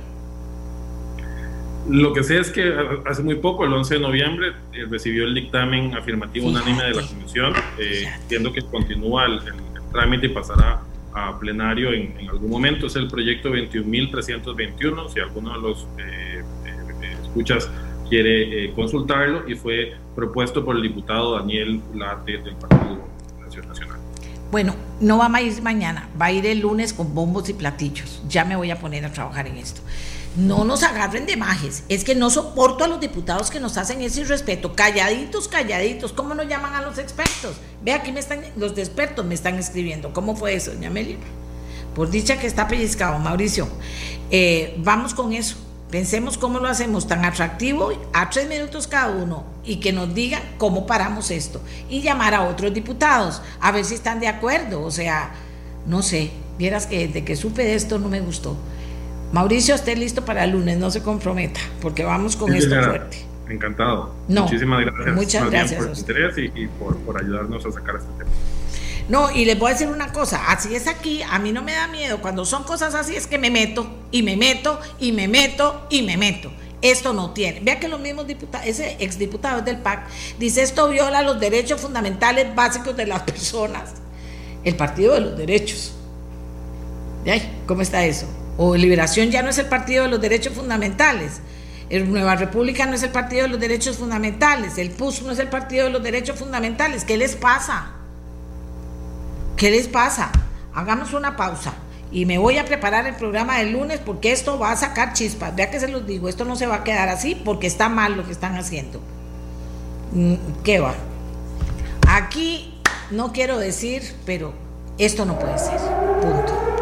Lo que sé es que hace muy poco, el 11 de noviembre, eh, recibió el dictamen afirmativo unánime de la Comisión, eh, entiendo que continúa el trámite y pasará a plenario en, algún momento. Es el proyecto 21.321, si alguno de los eh, eh, escuchas quiere eh, consultarlo, y fue propuesto por el diputado Daniel Late del Partido Nacional. Bueno, no va a ir mañana, va a ir el lunes con bombos y platillos. Ya me voy a poner a trabajar en esto no nos agarren de majes. Es que no soporto a los diputados que nos hacen ese irrespeto. Calladitos, calladitos. ¿Cómo nos llaman a los expertos? Ve aquí me están, los expertos me están escribiendo. ¿Cómo fue eso, doña Amelia? Por dicha que está pellizcado, Mauricio. Eh, vamos con eso. Pensemos cómo lo hacemos tan atractivo a tres minutos cada uno y que nos digan cómo paramos esto. Y llamar a otros diputados a ver si están de acuerdo. O sea, no sé. Vieras que desde que supe de esto no me gustó. Mauricio, esté listo para el lunes, no se comprometa, porque vamos con esto fuerte. Encantado. Muchísimas gracias. Muchas gracias. Por el interés y, por, ayudarnos a sacar este tema. No, y les voy a decir una cosa, así es aquí, a mí no me da miedo, cuando son cosas así es que me meto y me meto y me meto y me meto. Esto no tiene. Vea que los mismos diputados, ese exdiputado del PAC, dice esto viola los derechos fundamentales básicos de las personas. El Partido de los Derechos. ¿Cómo está eso? O Liberación ya no es el partido de los derechos fundamentales. El Nueva República no es el partido de los derechos fundamentales. El PUS no es el partido de los derechos fundamentales. ¿Qué les pasa? ¿Qué les pasa? Hagamos una pausa y me voy a preparar el programa del lunes porque esto va a sacar chispas. Vea que se los digo, esto no se va a quedar así porque está mal lo que están haciendo. Mm, ¿Qué va? Aquí no quiero decir, pero esto no puede ser. Punto.